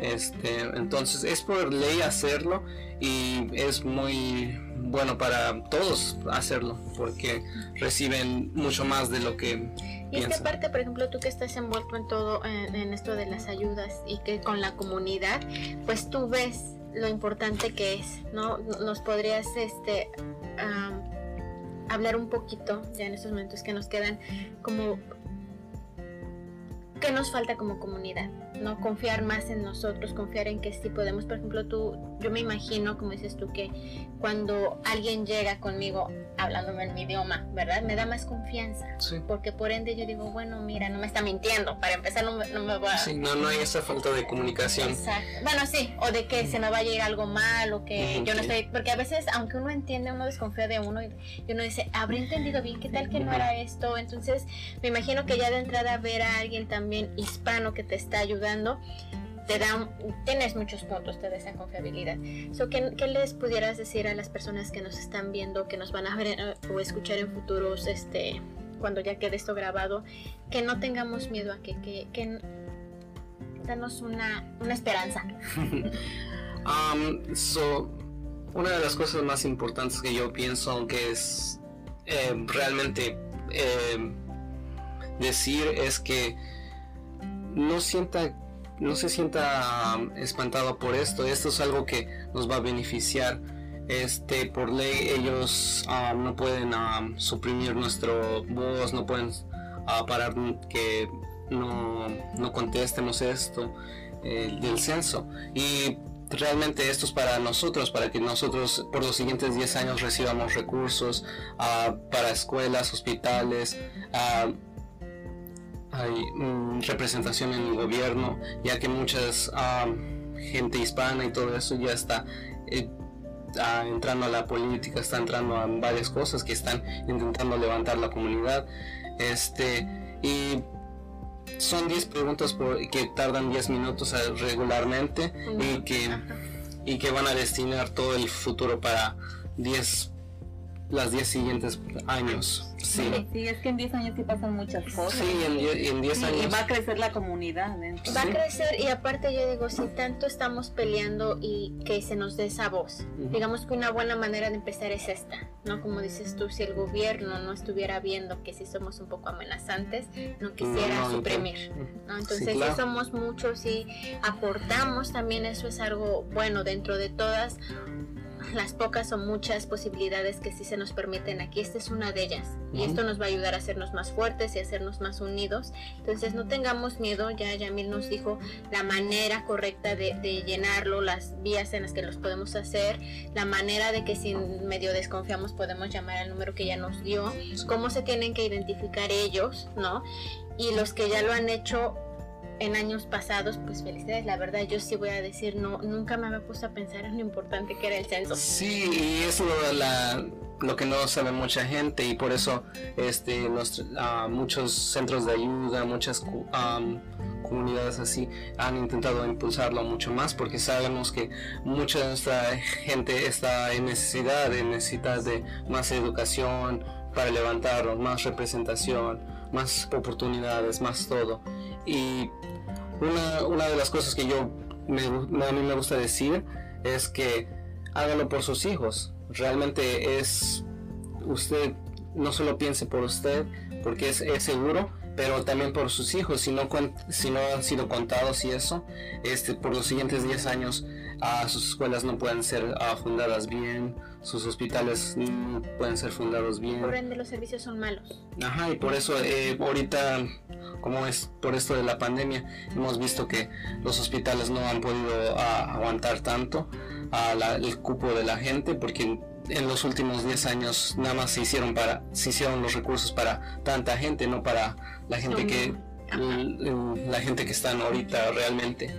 Este, entonces es por ley hacerlo y es muy bueno para todos hacerlo porque reciben mucho más de lo que y es que aparte, por ejemplo, tú que estás envuelto en todo, en, esto de las ayudas y que con la comunidad, pues tú ves lo importante que es, ¿no? Nos podrías, este, hablar un poquito, ya en estos momentos que nos quedan, como ¿Qué nos falta como comunidad? ¿No? Confiar más en nosotros, confiar en que sí podemos. Por ejemplo, tú, yo me imagino, como dices tú, que cuando alguien llega conmigo hablándome en mi idioma, ¿verdad? Me da más confianza. Sí. Porque por ende yo digo, bueno, mira, no me está mintiendo. Para empezar, no me, no me va a... Sí, no, no hay esa falta de comunicación. Exacto. Bueno, sí, o de que se me va a llegar algo mal, o que yo no estoy... Porque a veces, aunque uno entiende, uno desconfía de uno y, uno dice, ¿habré entendido bien? ¿Qué tal que no era esto? Entonces, me imagino que ya de entrada ver a alguien también hispano que te está ayudando, te da, tienes muchos puntos, de esa confiabilidad. So, ¿qué, les pudieras decir a las personas que nos están viendo, que nos van a ver eh, o escuchar en futuros, este, cuando ya quede esto grabado, que no tengamos miedo a que, que, que danos una, una esperanza? um, so, una de las cosas más importantes que yo pienso que es eh, realmente eh, decir es que no sienta no se sienta espantado por esto. Esto es algo que nos va a beneficiar. Este, por ley ellos um, no pueden um, suprimir nuestro voz, no pueden uh, parar que no, no contestemos esto eh, del censo. Y realmente esto es para nosotros, para que nosotros por los siguientes 10 años recibamos recursos para escuelas, hospitales, uh, hay mm, representación en el gobierno, ya que muchas gente hispana y todo eso ya está eh, entrando a la política, está entrando a varias cosas que están intentando levantar la comunidad. Este, y son 10 preguntas por, que tardan 10 minutos regularmente y que, y que van a destinar todo el futuro para 10 las 10 siguientes años. Sí. sí, es que en 10 años sí pasan muchas cosas. Sí, en 10 años. Y va a crecer la comunidad. Va a crecer y aparte yo digo, si tanto estamos peleando y que se nos dé esa voz, digamos que una buena manera de empezar es esta, ¿no? Como dices tú, si el gobierno no estuviera viendo que si somos un poco amenazantes, no quisiera suprimir, ¿no? Entonces si somos muchos y aportamos también, eso es algo bueno dentro de todas las pocas o muchas posibilidades que sí se nos permiten aquí. Esta es una de ellas. Y esto nos va a ayudar a hacernos más fuertes y a hacernos más unidos. Entonces no tengamos miedo. Ya Yamil nos dijo la manera correcta de, llenarlo, las vías en las que los podemos hacer, la manera de que si medio desconfiamos podemos llamar al número que ya nos dio, cómo se tienen que identificar ellos, ¿no? Y los que ya lo han hecho en años pasados, pues felicidades, la verdad yo sí voy a decir, no, nunca me había puesto a pensar en lo importante que era el censo. Sí, y eso la, lo que no sabe mucha gente y por eso este, ah, muchos centros de ayuda, muchas comunidades así han intentado impulsarlo mucho más porque sabemos que mucha de nuestra gente está en necesidad, en necesidad de más educación para levantarlo, más representación, más oportunidades, más todo. Y una, una de las cosas que yo me, a mí me gusta decir es que hágalo por sus hijos. Realmente es usted no solo piense por usted porque es, es seguro, pero también por sus hijos, si no, si no han sido contados y eso, este, por los siguientes 10 años uh, sus escuelas no pueden ser uh, fundadas bien, sus hospitales no pueden ser fundados bien. Por ende los servicios son malos. Ajá, y por eso eh, ahorita, como es por esto de la pandemia, hemos visto que los hospitales no han podido uh, aguantar tanto el cupo de la gente porque en los últimos 10 años nada más se hicieron para se hicieron los recursos para tanta gente no para la gente que la gente que están ahorita realmente.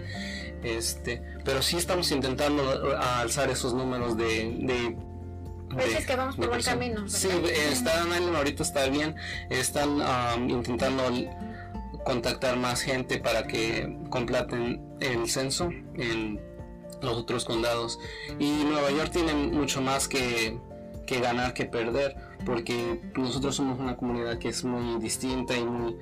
Este pero sí estamos intentando alzar esos números de, de pues es que vamos por buen camino. Sí, están ahorita está bien, están intentando contactar más gente para que completen el censo en los otros condados. Y Nueva York tiene mucho más que, que ganar que perder, porque nosotros somos una comunidad que es muy distinta y muy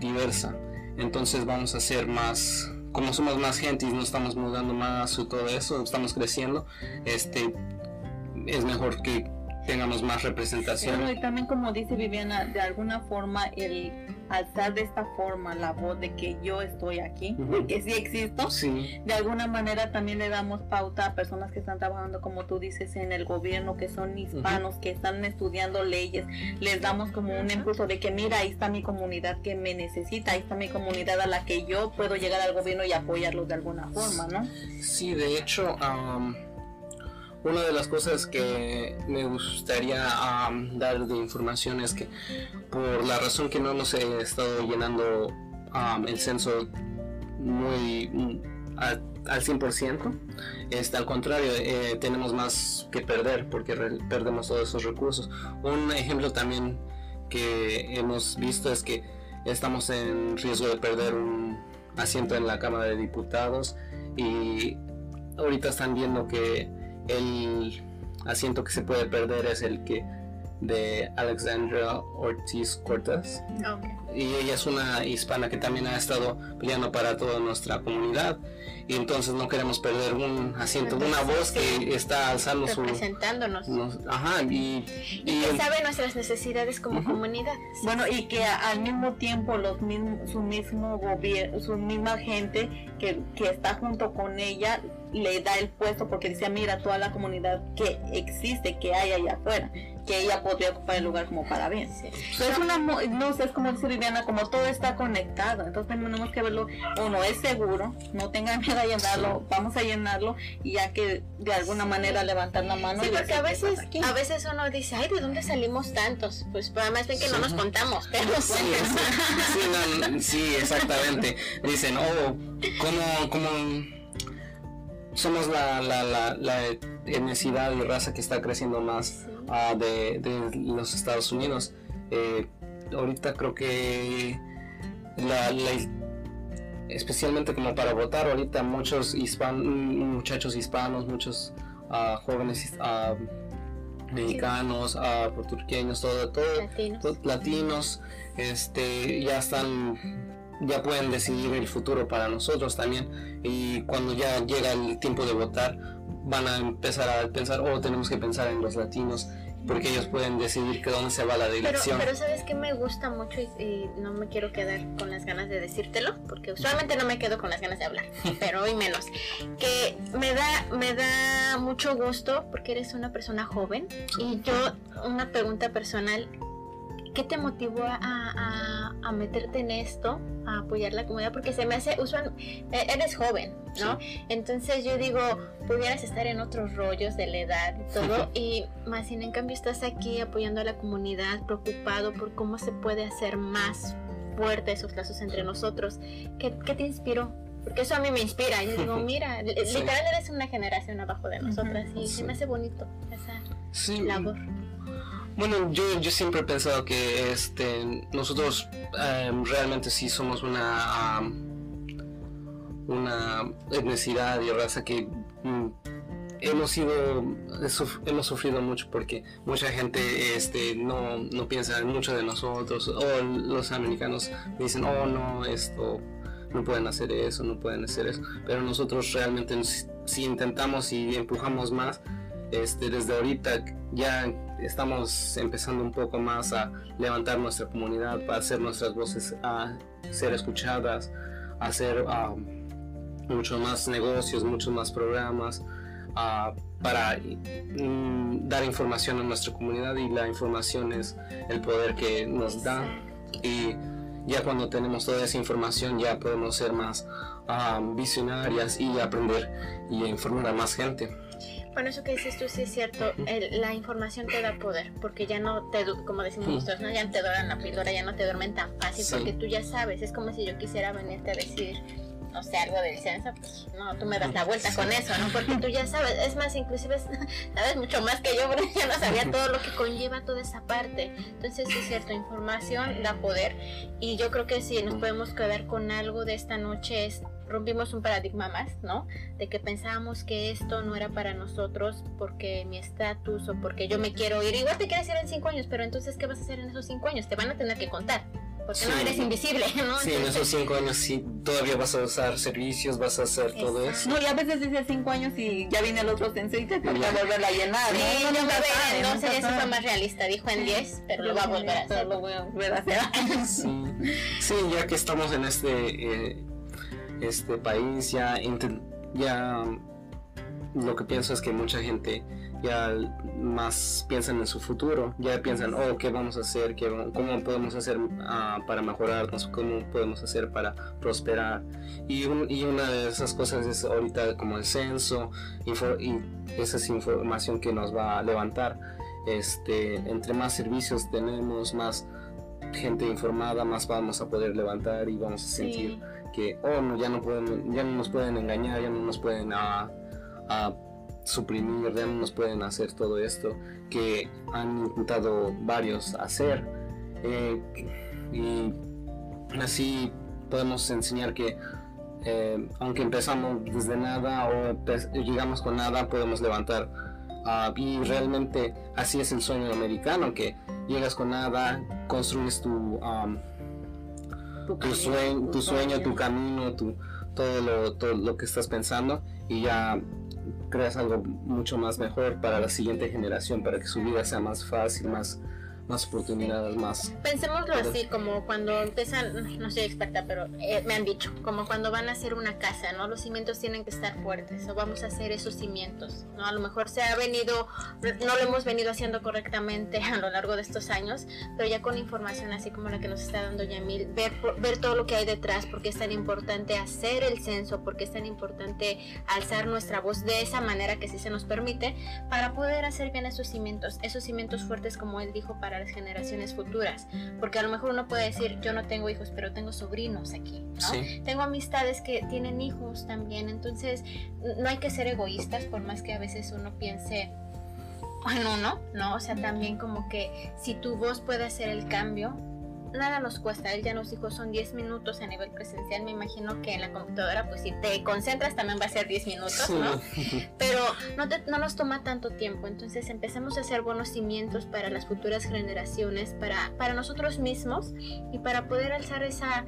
diversa. Entonces vamos a ser más como somos más gente y nos estamos mudando más y todo eso, estamos creciendo, este es mejor que tengamos más representación. y también como dice Viviana, de alguna forma el alzar de esta forma la voz de que yo estoy aquí, que sí existo, de alguna manera también le damos pauta a personas que están trabajando, como tú dices, en el gobierno, que son hispanos, que están estudiando leyes, les damos como un impulso de que mira, ahí está mi comunidad que me necesita, ahí está mi comunidad a la que yo puedo llegar al gobierno y apoyarlos de alguna forma, ¿no? Sí, de hecho... Una de las cosas que me gustaría dar de información es que por la razón que no hemos estado llenando el censo muy mm, al, 100%, este, al contrario, eh, tenemos más que perder porque perdemos todos esos recursos. Un ejemplo también que hemos visto es que estamos en riesgo de perder un asiento en la Cámara de Diputados y ahorita están viendo que el asiento que se puede perder es el que de Alexandra Ortiz Cortez. Y ella es una hispana que también ha estado peleando para toda nuestra comunidad. Y entonces no queremos perder un asiento, una voz que está alzando su... Representándonos. ajá, y, y, que sabe nuestras necesidades como comunidad. Bueno, y que al mismo tiempo los mismos, su mismo gobierno, su misma gente que, que está junto con ella le da el puesto porque dice, mira, toda la comunidad que existe, que hay allá afuera, que ella podría ocupar el lugar como para bien. Entonces, una, no sé, es como dice Viviana, como todo está conectado, entonces tenemos que verlo, uno es seguro, no tengan miedo a llenarlo, vamos a llenarlo y ya que de alguna manera levantar la mano. Sí, porque a veces, a veces uno dice, ay, ¿de dónde salimos tantos? Pues además ven que no nos contamos, pero... Sí, sí, exactamente. Dicen, oh, ¿cómo, cómo somos la, la, la, la, etnicidad y raza que está creciendo más ah, de, de, los Estados Unidos. Eh, ahorita creo que la, especialmente como para votar, ahorita muchos hispan, muchachos hispanos, muchos uh, jóvenes uh, mexicanos, puertorriqueños, todo, todo, latinos. latinos, este, ya están ya pueden decidir el futuro para nosotros también y cuando ya llega el tiempo de votar van a empezar a pensar oh tenemos que pensar en los latinos porque ellos pueden decidir que dónde se va la dirección. Pero, sabes que me gusta mucho y, no me quiero quedar con las ganas de decírtelo, porque usualmente no me quedo con las ganas de hablar, pero hoy menos. Que me da, me da mucho gusto porque eres una persona joven y yo una pregunta personal ¿Qué te motivó a, a, meterte en esto, a apoyar la comunidad? Porque se me hace, usual, e, eres joven, ¿no? Entonces yo digo, pudieras estar en otros rollos de la edad y todo, y más sin en cambio estás aquí apoyando a la comunidad, preocupado por cómo se puede hacer más fuerte esos lazos entre nosotros. ¿Qué, qué te inspiró? Porque eso a mí me inspira. Yo digo, mira, literal eres una generación abajo de nosotras y se me hace bonito esa labor. Bueno, yo, yo siempre he pensado que este, nosotros em, realmente sí somos una, una etnicidad y raza que mm, hemos sido hemos sufrido mucho porque mucha gente este no, no piensa mucho de nosotros o los americanos dicen oh no esto no pueden hacer eso no pueden hacer eso pero nosotros realmente si intentamos y empujamos más este, desde ahorita ya estamos empezando un poco más a levantar nuestra comunidad, para hacer nuestras voces a ser escuchadas, a hacer um, muchos más negocios, muchos más programas, uh, para mm, dar información a nuestra comunidad y la información es el poder que nos da y ya cuando tenemos toda esa información ya podemos ser más um, visionarias y aprender y informar a más gente. Bueno, eso que dices tú sí es cierto. la información te da poder, porque ya no te, como decimos nosotros, ¿no? ya no te duermen la píldora, ya no te duermen tan fácil, porque tú ya sabes. Es como si yo quisiera venirte a decir, no sé, algo del censo, pues no, tú me das la vuelta con eso, ¿no? Porque tú ya sabes. Es más, inclusive sabes mucho más que yo, porque ya no sabía todo lo que conlleva toda esa parte. Entonces, es cierto, información da poder. Y yo creo que si nos podemos quedar con algo de esta noche es rompimos un paradigma más, ¿no? De que pensábamos que esto no era para nosotros porque mi estatus o porque yo me quiero ir. Igual te quieres ir en cinco años, pero entonces, ¿qué vas a hacer en esos cinco años? Te van a tener que contar. Porque no eres invisible, ¿no? Sí, en esos cinco años sí, todavía vas a usar servicios, vas a hacer todo eso. No, y a veces dice cinco años y ya viene el otro censo y te toca volverla a llenar. Sí, no, no, no, no, no, no fue más realista, dijo en 10, pero lo va a volver a hacer. Lo voy a volver a hacer. Sí, sí ya que estamos en este, eh, este país, ya, ya lo que pienso es que mucha gente ya más piensan en su futuro, ya piensan, oh, ¿qué vamos a hacer? ¿Qué, ¿Cómo podemos hacer uh, para mejorarnos? ¿Cómo podemos hacer para prosperar? Y, y, una de esas cosas es ahorita como el censo y esa es información que nos va a levantar. Este, entre más servicios tenemos, más gente informada, más vamos a poder levantar y vamos a sentir que, oh, no, ya no, pueden, ya no nos pueden engañar, ya no nos pueden... Uh, a suprimir, ya no nos pueden hacer todo esto que han intentado varios hacer. Eh, y así podemos enseñar que eh, aunque empezamos desde nada o llegamos con nada, podemos levantar. Uh, y realmente así es el sueño americano, que llegas con nada, construyes tu, tu, sueño, tu, sueño, tu camino, tu, todo, lo, todo lo que estás pensando y ya creas algo mucho más mejor para la siguiente generación, para que su vida sea más fácil, más, más oportunidades, más... Pensémoslo así, como cuando empiezan, no soy experta, pero eh, me han dicho, como cuando van a hacer una casa, ¿no? Los cimientos tienen que estar fuertes, o vamos a hacer esos cimientos, ¿no? A lo mejor se ha venido, no lo hemos venido haciendo correctamente a lo largo de estos años, pero ya con información así como la que nos está dando Yamil, ver, ver todo lo que hay detrás, porque es tan importante hacer el censo, porque es tan importante alzar nuestra voz de esa manera que sí se nos permite, para poder hacer bien esos cimientos, esos cimientos fuertes como él dijo, para las generaciones futuras. Porque a lo mejor uno puede decir, yo no tengo hijos, pero tengo sobrinos aquí, Tengo amistades que tienen hijos también, entonces no hay que ser egoístas, por más que a veces uno piense en uno, ¿no? O sea, también como que si tu voz puede hacer el cambio, nada nos cuesta. Él ya nos dijo son 10 minutos a nivel presencial. Me imagino que en la computadora, pues si te concentras también va a ser 10 minutos, ¿no? Pero no, no nos toma tanto tiempo. Entonces empecemos a hacer buenos cimientos para las futuras generaciones, para, para nosotros mismos y para poder alzar esa,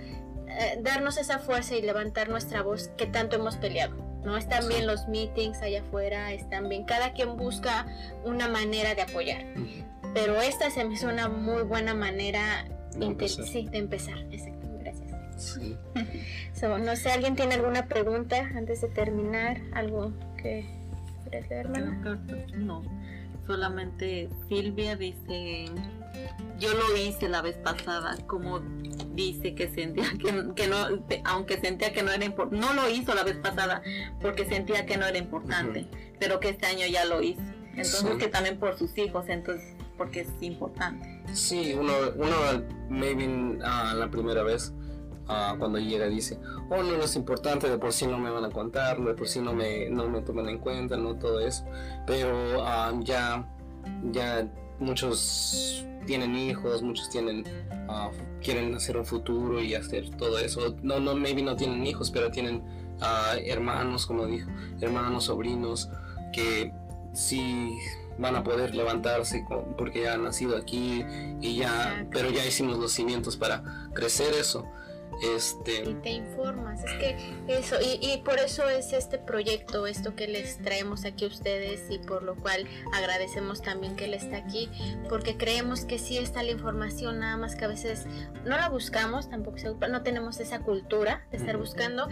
eh, darnos esa fuerza y levantar nuestra voz que tanto hemos peleado. ¿no? Están bien los meetings allá afuera, están bien, cada quien busca una manera de apoyar. Pero esta se me hizo una muy buena manera Sí, de empezar, exacto, gracias. no sé, ¿alguien tiene alguna pregunta antes de terminar? ¿Algo que quieras leer? No, solamente Silvia dice, yo lo hice la vez pasada, como dice que sentía que, no, aunque sentía que no era importante, no lo hizo la vez pasada porque sentía que no era importante, pero que este año ya lo hizo. Entonces que también por sus hijos, entonces porque es importante. Sí, uno, uno maybe ah, la primera vez uh, cuando llega dice, oh no, no es importante, de por sí no me van a contar, de por sí no me, no me toman en cuenta, no todo eso, pero ah, ya, ya muchos tienen hijos, muchos tienen quieren hacer un futuro y hacer todo eso. No, no, maybe no tienen hijos, pero tienen hermanos, como dijo, hermanos, sobrinos, que sí van a poder levantarse porque ya han nacido aquí y ya, pero ya hicimos los cimientos para crecer eso. Este... Y te informas, es que eso, y, y, por eso es este proyecto, esto que les traemos aquí a ustedes y por lo cual agradecemos también que él está aquí, porque creemos que sí está la información, nada más que a veces no la buscamos, tampoco no tenemos esa cultura de estar buscando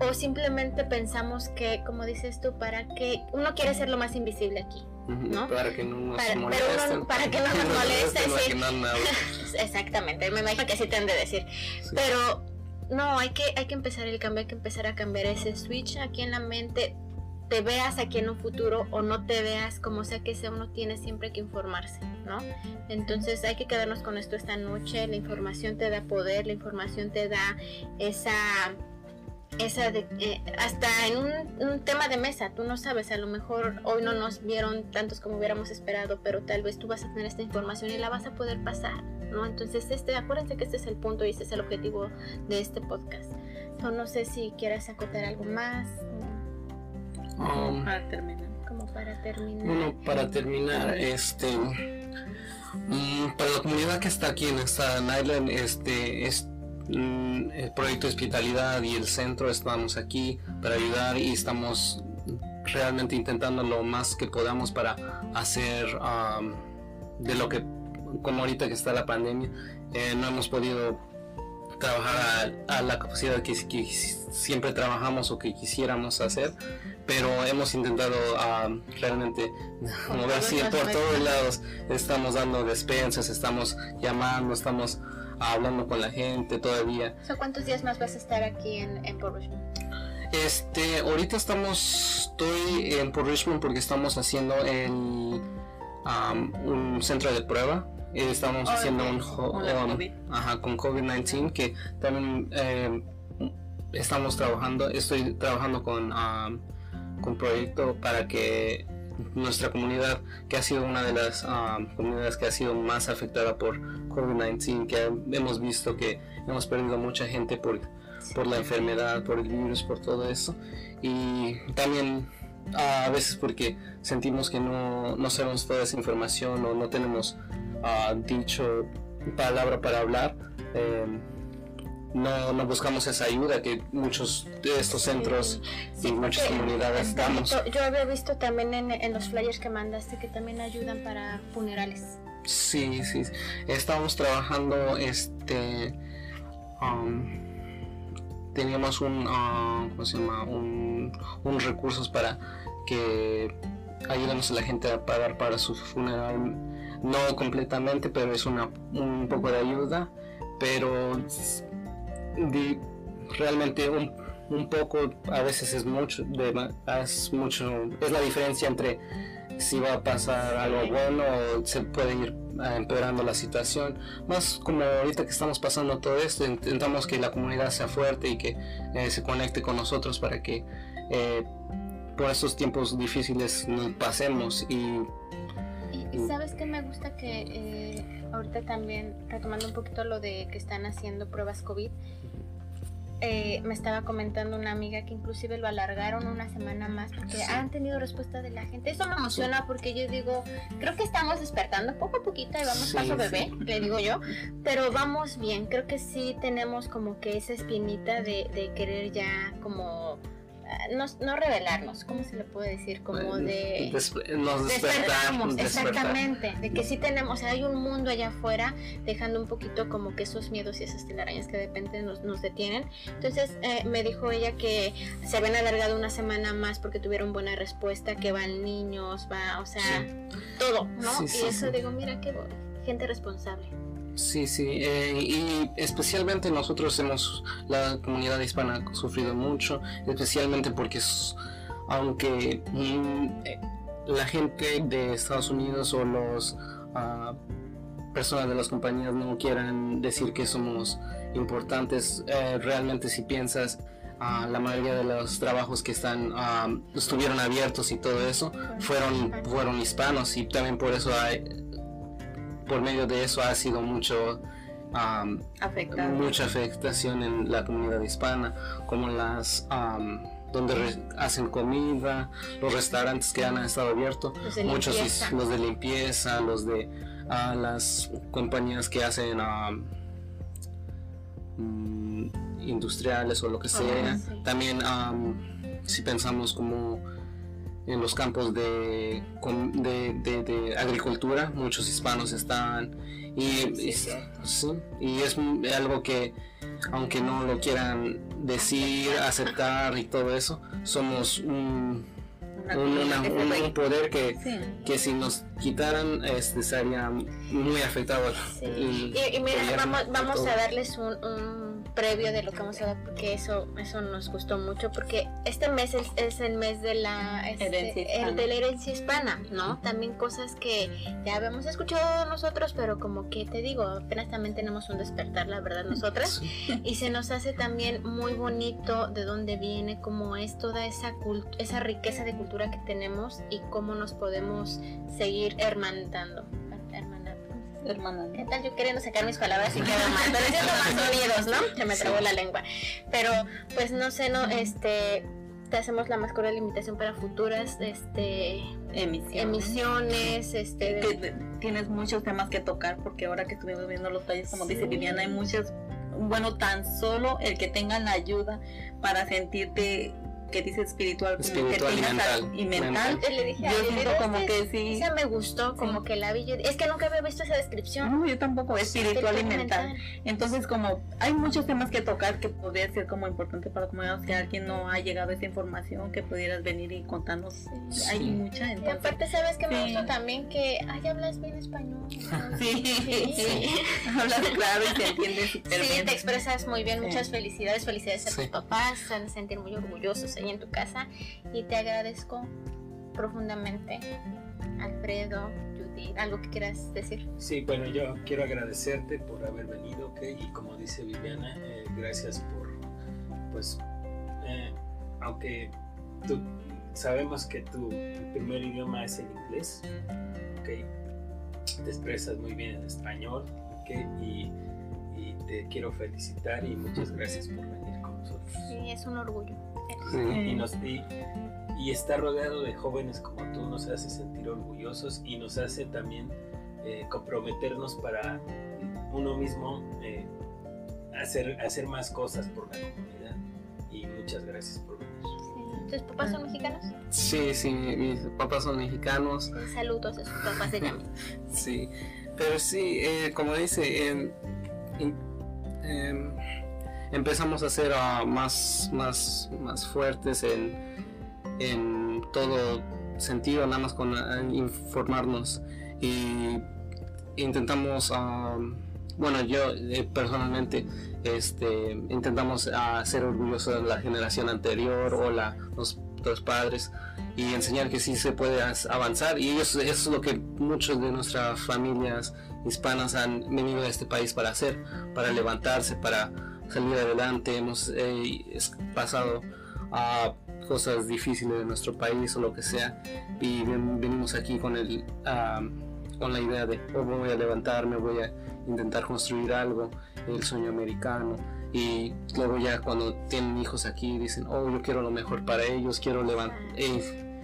o simplemente pensamos que, como dices tú, para que uno quiere ser lo más invisible aquí, ¿no? Para que no nos molesten. para que no nos molesten, sí. Exactamente, me imagino que así te han de decir. Pero no, hay que, hay que empezar el cambio, hay que empezar a cambiar ese switch aquí en la mente. Te veas aquí en un futuro o no te veas, como sea que sea, uno tiene siempre que informarse, ¿no? Entonces hay que quedarnos con esto esta noche. La información te da poder, la información te da esa esa de, eh, hasta en un, tema de mesa, tú no sabes, a lo mejor hoy no nos vieron tantos como hubiéramos esperado, pero tal vez tú vas a tener esta información y la vas a poder pasar, ¿no? Entonces, este, acuérdense que este es el punto y este es el objetivo de este podcast. no sé si quieras acotar algo más. Um, para terminar. para terminar. Bueno, para terminar, este, mm, para la comunidad que está aquí en esta Island, este, es mm, el proyecto de hospitalidad y el centro estamos aquí para ayudar y estamos realmente intentando lo más que podamos para hacer de lo que como ahorita que está la pandemia eh, no hemos podido trabajar a, la capacidad que, siempre trabajamos o que quisiéramos hacer, pero hemos intentado realmente mover así por todos lados. Estamos dando despensas, estamos llamando, estamos hablando con la gente todavía. ¿Cuántos días más vas a estar aquí en, en Port Richmond? Este, ahorita estamos, estoy en Port Richmond porque estamos haciendo el, un centro de prueba estamos haciendo un ajá, con COVID-19 que también eh, estamos trabajando, estoy trabajando con um, con proyecto para que nuestra comunidad, que ha sido una de las comunidades que ha sido más afectada por COVID-19, que hemos visto que hemos perdido mucha gente por, por la enfermedad, por el virus, por todo eso. Y también a veces porque sentimos que no, no sabemos toda esa información o no tenemos dicho palabra para hablar. Em, no, no, buscamos esa ayuda que muchos de estos centros y muchas comunidades damos. Yo había visto también en, los flyers que mandaste que también ayudan para funerales. Sí, sí. Estamos trabajando, este, um, teníamos un, uh, ¿cómo se llama? Un, un recursos para que ayudemos a la gente a pagar para su funeral no completamente, pero es una, un poco de ayuda, pero realmente un, un, poco a veces es mucho, de, es mucho, es la diferencia entre si va a pasar algo bueno o se puede ir empeorando la situación. Más como ahorita que estamos pasando todo esto, intentamos que la comunidad sea fuerte y que eh, se conecte con nosotros para que eh, por estos tiempos difíciles nos pasemos y sabes que me gusta que eh, ahorita también, retomando un poquito lo de que están haciendo pruebas COVID, eh, me estaba comentando una amiga que inclusive lo alargaron una semana más porque han tenido respuesta de la gente. Eso me emociona porque yo digo, creo que estamos despertando poco a poquito y vamos paso bebé, le digo yo, pero vamos bien. Creo que sí tenemos como que esa espinita de, de querer ya como no, no revelarnos, ¿cómo se le puede decir? Como de... nos despertamos, exactamente, de que sí tenemos, o sea, hay un mundo allá afuera, dejando un poquito como que esos miedos y esas telarañas que de repente nos, nos detienen. Entonces eh, me dijo ella que se habían alargado una semana más porque tuvieron buena respuesta, que van niños, va, o sea, todo, ¿no? y eso digo, mira qué gente responsable. Sí, sí, eh, y especialmente nosotros hemos, la comunidad hispana ha sufrido mucho, especialmente porque aunque mm, eh, la gente de Estados Unidos o los ah, personas de las compañías no quieran decir que somos importantes, eh, realmente si piensas ah, la mayoría de los trabajos que están ah, estuvieron abiertos y todo eso fueron fueron hispanos y también por eso hay por medio de eso ha sido mucho mucha afectación en la comunidad hispana, como las donde hacen comida, los restaurantes que han estado abiertos, muchos los de limpieza, los de las compañías que hacen mm, industriales o lo que sea. También si pensamos como en los campos de, de, agricultura, muchos hispanos están y, y, es algo que aunque no lo quieran decir, aceptar y todo eso, somos un, un, poder que, que si nos quitaran este, estaría muy afectado. Y, mira, vamos, vamos a darles un previo de lo que vamos a dar porque eso eso nos gustó mucho porque este mes es, el mes de la este, el de la herencia hispana no también cosas que ya habíamos escuchado nosotros pero como que te digo apenas también tenemos un despertar la verdad nosotras. Y se nos hace también muy bonito de dónde viene cómo es toda esa esa riqueza de cultura que tenemos y cómo nos podemos seguir hermanando hermana. ¿Qué tal? Yo queriendo sacar mis palabras y quedo mal, pero haciendo más sonidos, ¿no? Se me trabó la lengua. Pero, pues no sé, no, este, te hacemos la más cordial invitación para futuras este, Emisiones. emisiones. Este, Que tienes muchos temas que tocar porque ahora que estuvimos viendo los talleres, como dice. Viviana, hay muchos, bueno, tan solo el que tengan la ayuda para sentirte, que dice espiritual, Espiritual y mental. al- y mental. Mental. le dije Yo siento como "Este- que sí. Esa me gustó, como Sí. que la vi. yo- Es que nunca había visto esa descripción. No, yo tampoco, espiritual y mental. Entonces, como hay muchos temas que tocar que podría ser como importante para la comunidad, si alguien no ha llegado a esa información, que pudieras venir y contarnos. Sí. Hay mucha, Y entonces. aparte, ¿sabes que me Sí. gustó también? Que, ay, hablas bien español. Sí, Sí. sí. Hablas claro y se entiende súper Sí, bien. te expresas muy bien, Sí. muchas felicidades, felicidades a Sí. tus papás, se van a sentir muy orgullosos ahí en tu casa y te agradezco profundamente, Alfredo, Judith, algo que quieras decir. Sí, bueno, yo quiero agradecerte por haber venido, ¿ok? Y como dice Viviana, eh, gracias por, pues, eh, aunque tú, sabemos que tu primer idioma es el inglés, ¿ok? Te expresas muy bien en español, ¿ok? Y, y te quiero felicitar y muchas gracias por venir con nosotros. Sí, es un orgullo. Sí. Y, nos, y, y estar rodeado de jóvenes como tú nos hace sentir orgullosos y nos hace también eh, comprometernos para uno mismo eh, hacer, hacer más cosas por la comunidad. Y muchas gracias por venir. Sí. ¿Tus papás son mexicanos? Sí, sí, mis papás son mexicanos, Saludos a sus papás de Yami. sí. Pero sí, eh, como dice, em, empezamos a ser ah, más, más, más fuertes en, en todo sentido, nada más con ah, informarnos. Y intentamos, ah, bueno, yo eh, personalmente, este, intentamos ser orgullosos de la generación anterior o la, los, los padres y enseñar que sí se puede avanzar. Y ellos, eso es lo que muchos de nuestras familias hispanas han venido a este país para hacer, para levantarse, para salir adelante. Hemos eh, pasado a cosas difíciles de nuestro país o lo que sea y ven- venimos aquí con el ah, con la idea de oh, voy a levantarme voy a intentar construir algo el sueño americano y luego ya cuando tienen hijos aquí dicen oh yo quiero lo mejor para ellos quiero levantar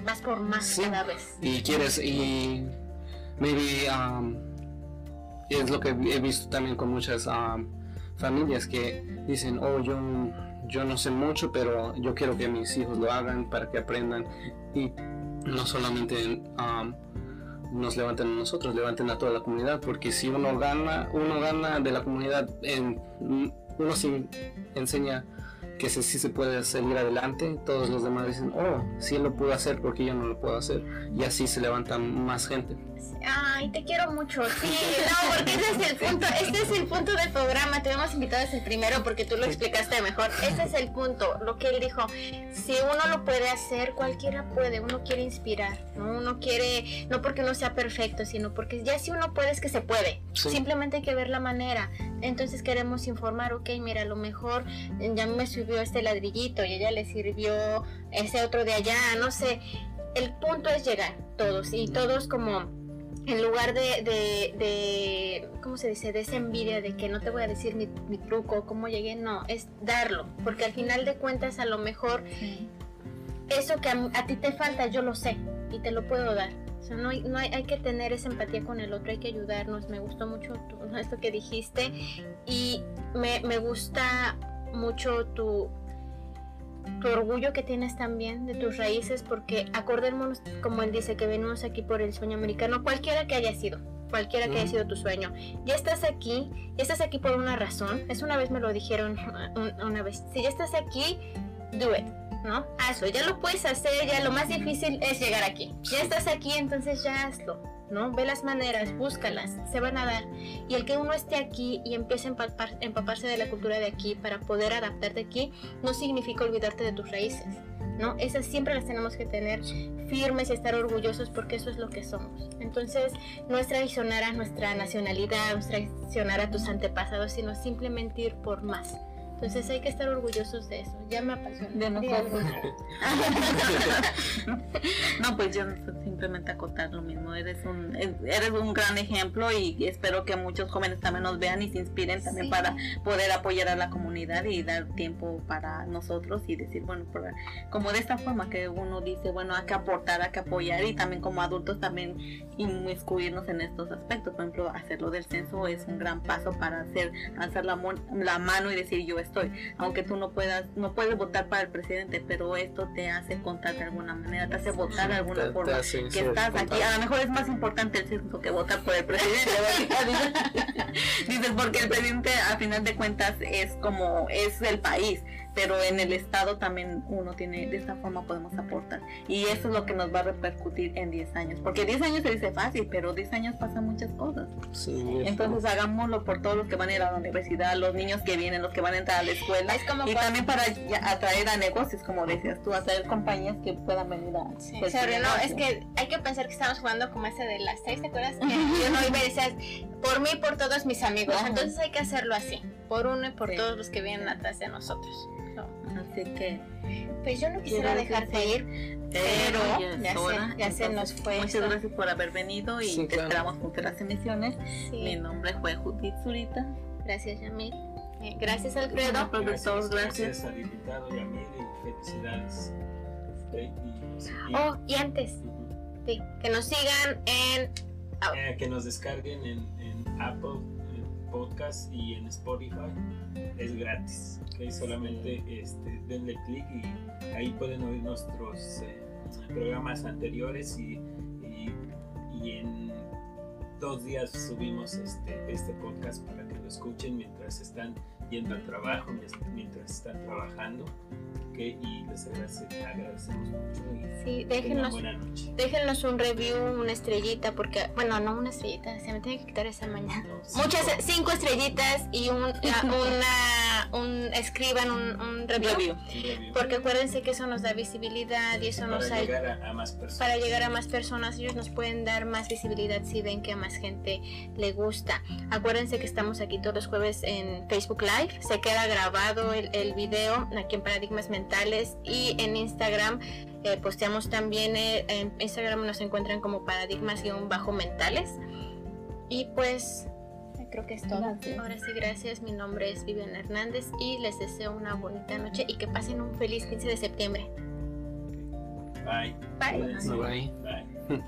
Vas por más Sí. cada vez. y quieres y maybe um, es lo que he visto también con muchas um, familias que dicen oh yo yo no sé mucho pero yo quiero que mis hijos lo hagan para que aprendan y no solamente um, nos levanten a nosotros levanten a toda la comunidad porque si uno gana uno gana de la comunidad uno sí enseña que se, sí se puede salir adelante, todos los demás dicen, oh, si él lo pudo hacer, porque yo no lo puedo hacer? Y así se levanta más gente. Ay, te quiero mucho. Sí, no, porque ese es el punto. Este es el punto del programa. Te hemos invitado desde el primero porque tú lo explicaste mejor. Ese es el punto. Lo que él dijo. Si uno lo puede hacer, cualquiera puede. Uno quiere inspirar, ¿no? Uno quiere, no porque uno sea perfecto, sino porque ya si uno puede es que se puede. Sí. Simplemente hay que ver la manera. Entonces queremos informar, ok, mira, a lo mejor ya me sirvió este ladrillito y ella le sirvió ese otro de allá, no sé. El punto es llegar, todos, y todos como en lugar de, de, de, ¿cómo se dice? De esa envidia de que no te voy a decir mi, mi truco, cómo llegué, no, es darlo, porque al final de cuentas a lo mejor eso que a, a ti te falta yo lo sé y te lo puedo dar. O sea, no, hay, no hay, hay que tener esa empatía con el otro, hay que ayudarnos. Me gustó mucho tu- esto que dijiste y me, me gusta mucho tu, tu orgullo que tienes también de tus raíces, porque acordémonos, como él dice, que venimos aquí por el sueño americano, cualquiera que haya sido, cualquiera que haya sido tu sueño. Ya estás aquí, ya estás aquí por una razón. Es una vez me lo dijeron, un- una vez, si ya estás aquí, do it. ¿No? Hazlo, ya lo puedes hacer, ya lo más difícil es llegar aquí. Ya estás aquí, entonces ya hazlo, ¿no? Ve las maneras, búscalas, se van a dar. Y el que uno esté aquí y empiece a empapar- empaparse de la cultura de aquí para poder adaptarte aquí, no significa olvidarte de tus raíces, ¿no? Esas siempre las tenemos que tener firmes y estar orgullosos porque eso es lo que somos. Entonces, no es traicionar a nuestra nacionalidad, no es traicionar a tus antepasados, sino simplemente ir por más. Entonces hay que estar orgullosos de eso. Ya me apasiona. De nosotros. No, pues yo simplemente acotar lo mismo. Eres un, eres un gran ejemplo y espero que muchos jóvenes también nos vean y se inspiren también para poder apoyar a la comunidad y dar tiempo para nosotros y decir, bueno, como de esta forma que uno dice, bueno, hay que aportar, hay que apoyar y también como adultos también inmiscuirnos en estos aspectos. Por ejemplo, hacerlo del censo es un gran paso para hacer, alzar la, la mano y decir yo estoy. Aunque tú no puedas, no puedes votar para el presidente, pero esto te hace contar de alguna manera, te hace votar de alguna forma que estás aquí. A lo mejor es más importante el censo que votar por el presidente. Dices, porque el presidente a final de cuentas es como es el país pero en el Estado también uno tiene, de esta forma podemos aportar. Y eso es lo que nos va a repercutir en 10 años. Porque 10 años se dice fácil, pero 10 años pasan muchas cosas. Entonces hagámoslo por todos los que van a ir a la universidad, los niños que vienen, los que van a entrar a la escuela. y también para atraer a negocios, como decías tú, atraer compañías que puedan venir a... Sí, pues, no, es que hay que pensar que estamos jugando como ese de las seis, ¿te acuerdas? Que yo no iba y decías, por mí y por todos mis amigos. Entonces hay que hacerlo así, por uno y por todos los que vienen atrás de nosotros. Así que. Pues yo no quisiera dejarte ir, pero ya, se, nos fue. Muchas gracias por haber venido y te esperamos con las emisiones. Mi nombre fue Judith Zurita. Gracias, Yamil. Eh, gracias, Alfredo. Gracias, gracias. gracias al invitado Yamil y felicidades. oh, y antes, sí, que nos sigan en. Eh, que nos descarguen en, en Apple podcast y en Spotify es gratis. ¿okay? Solamente este, denle clic y ahí pueden oír nuestros eh, programas anteriores y, y, en dos días subimos este, este podcast para que lo escuchen mientras están yendo al trabajo, mientras están trabajando y les agradecemos mucho. Y sí, déjenos, déjenos un review, una estrellita, porque, bueno, no una estrellita, se me tiene que quitar esa mañana. Muchas, cinco estrellitas y un, una, un, escriban un, un review, Porque acuérdense que eso nos da visibilidad y eso nos ayuda. Para llegar a más personas. Para llegar a más personas, ellos nos pueden dar más visibilidad si ven que a más gente le gusta. Acuérdense que estamos aquí todos los jueves en Facebook Live, se queda grabado el, el video aquí en Paradigmas Mentales y en Instagram eh, posteamos también, eh, en Instagram nos encuentran como paradigmas-mentales. Y pues creo que es todo. Ahora sí, gracias. Mi nombre es Viviana Hernández y les deseo una bonita noche y que pasen un feliz 15 de septiembre. Bye. Bye. Bye. Bye.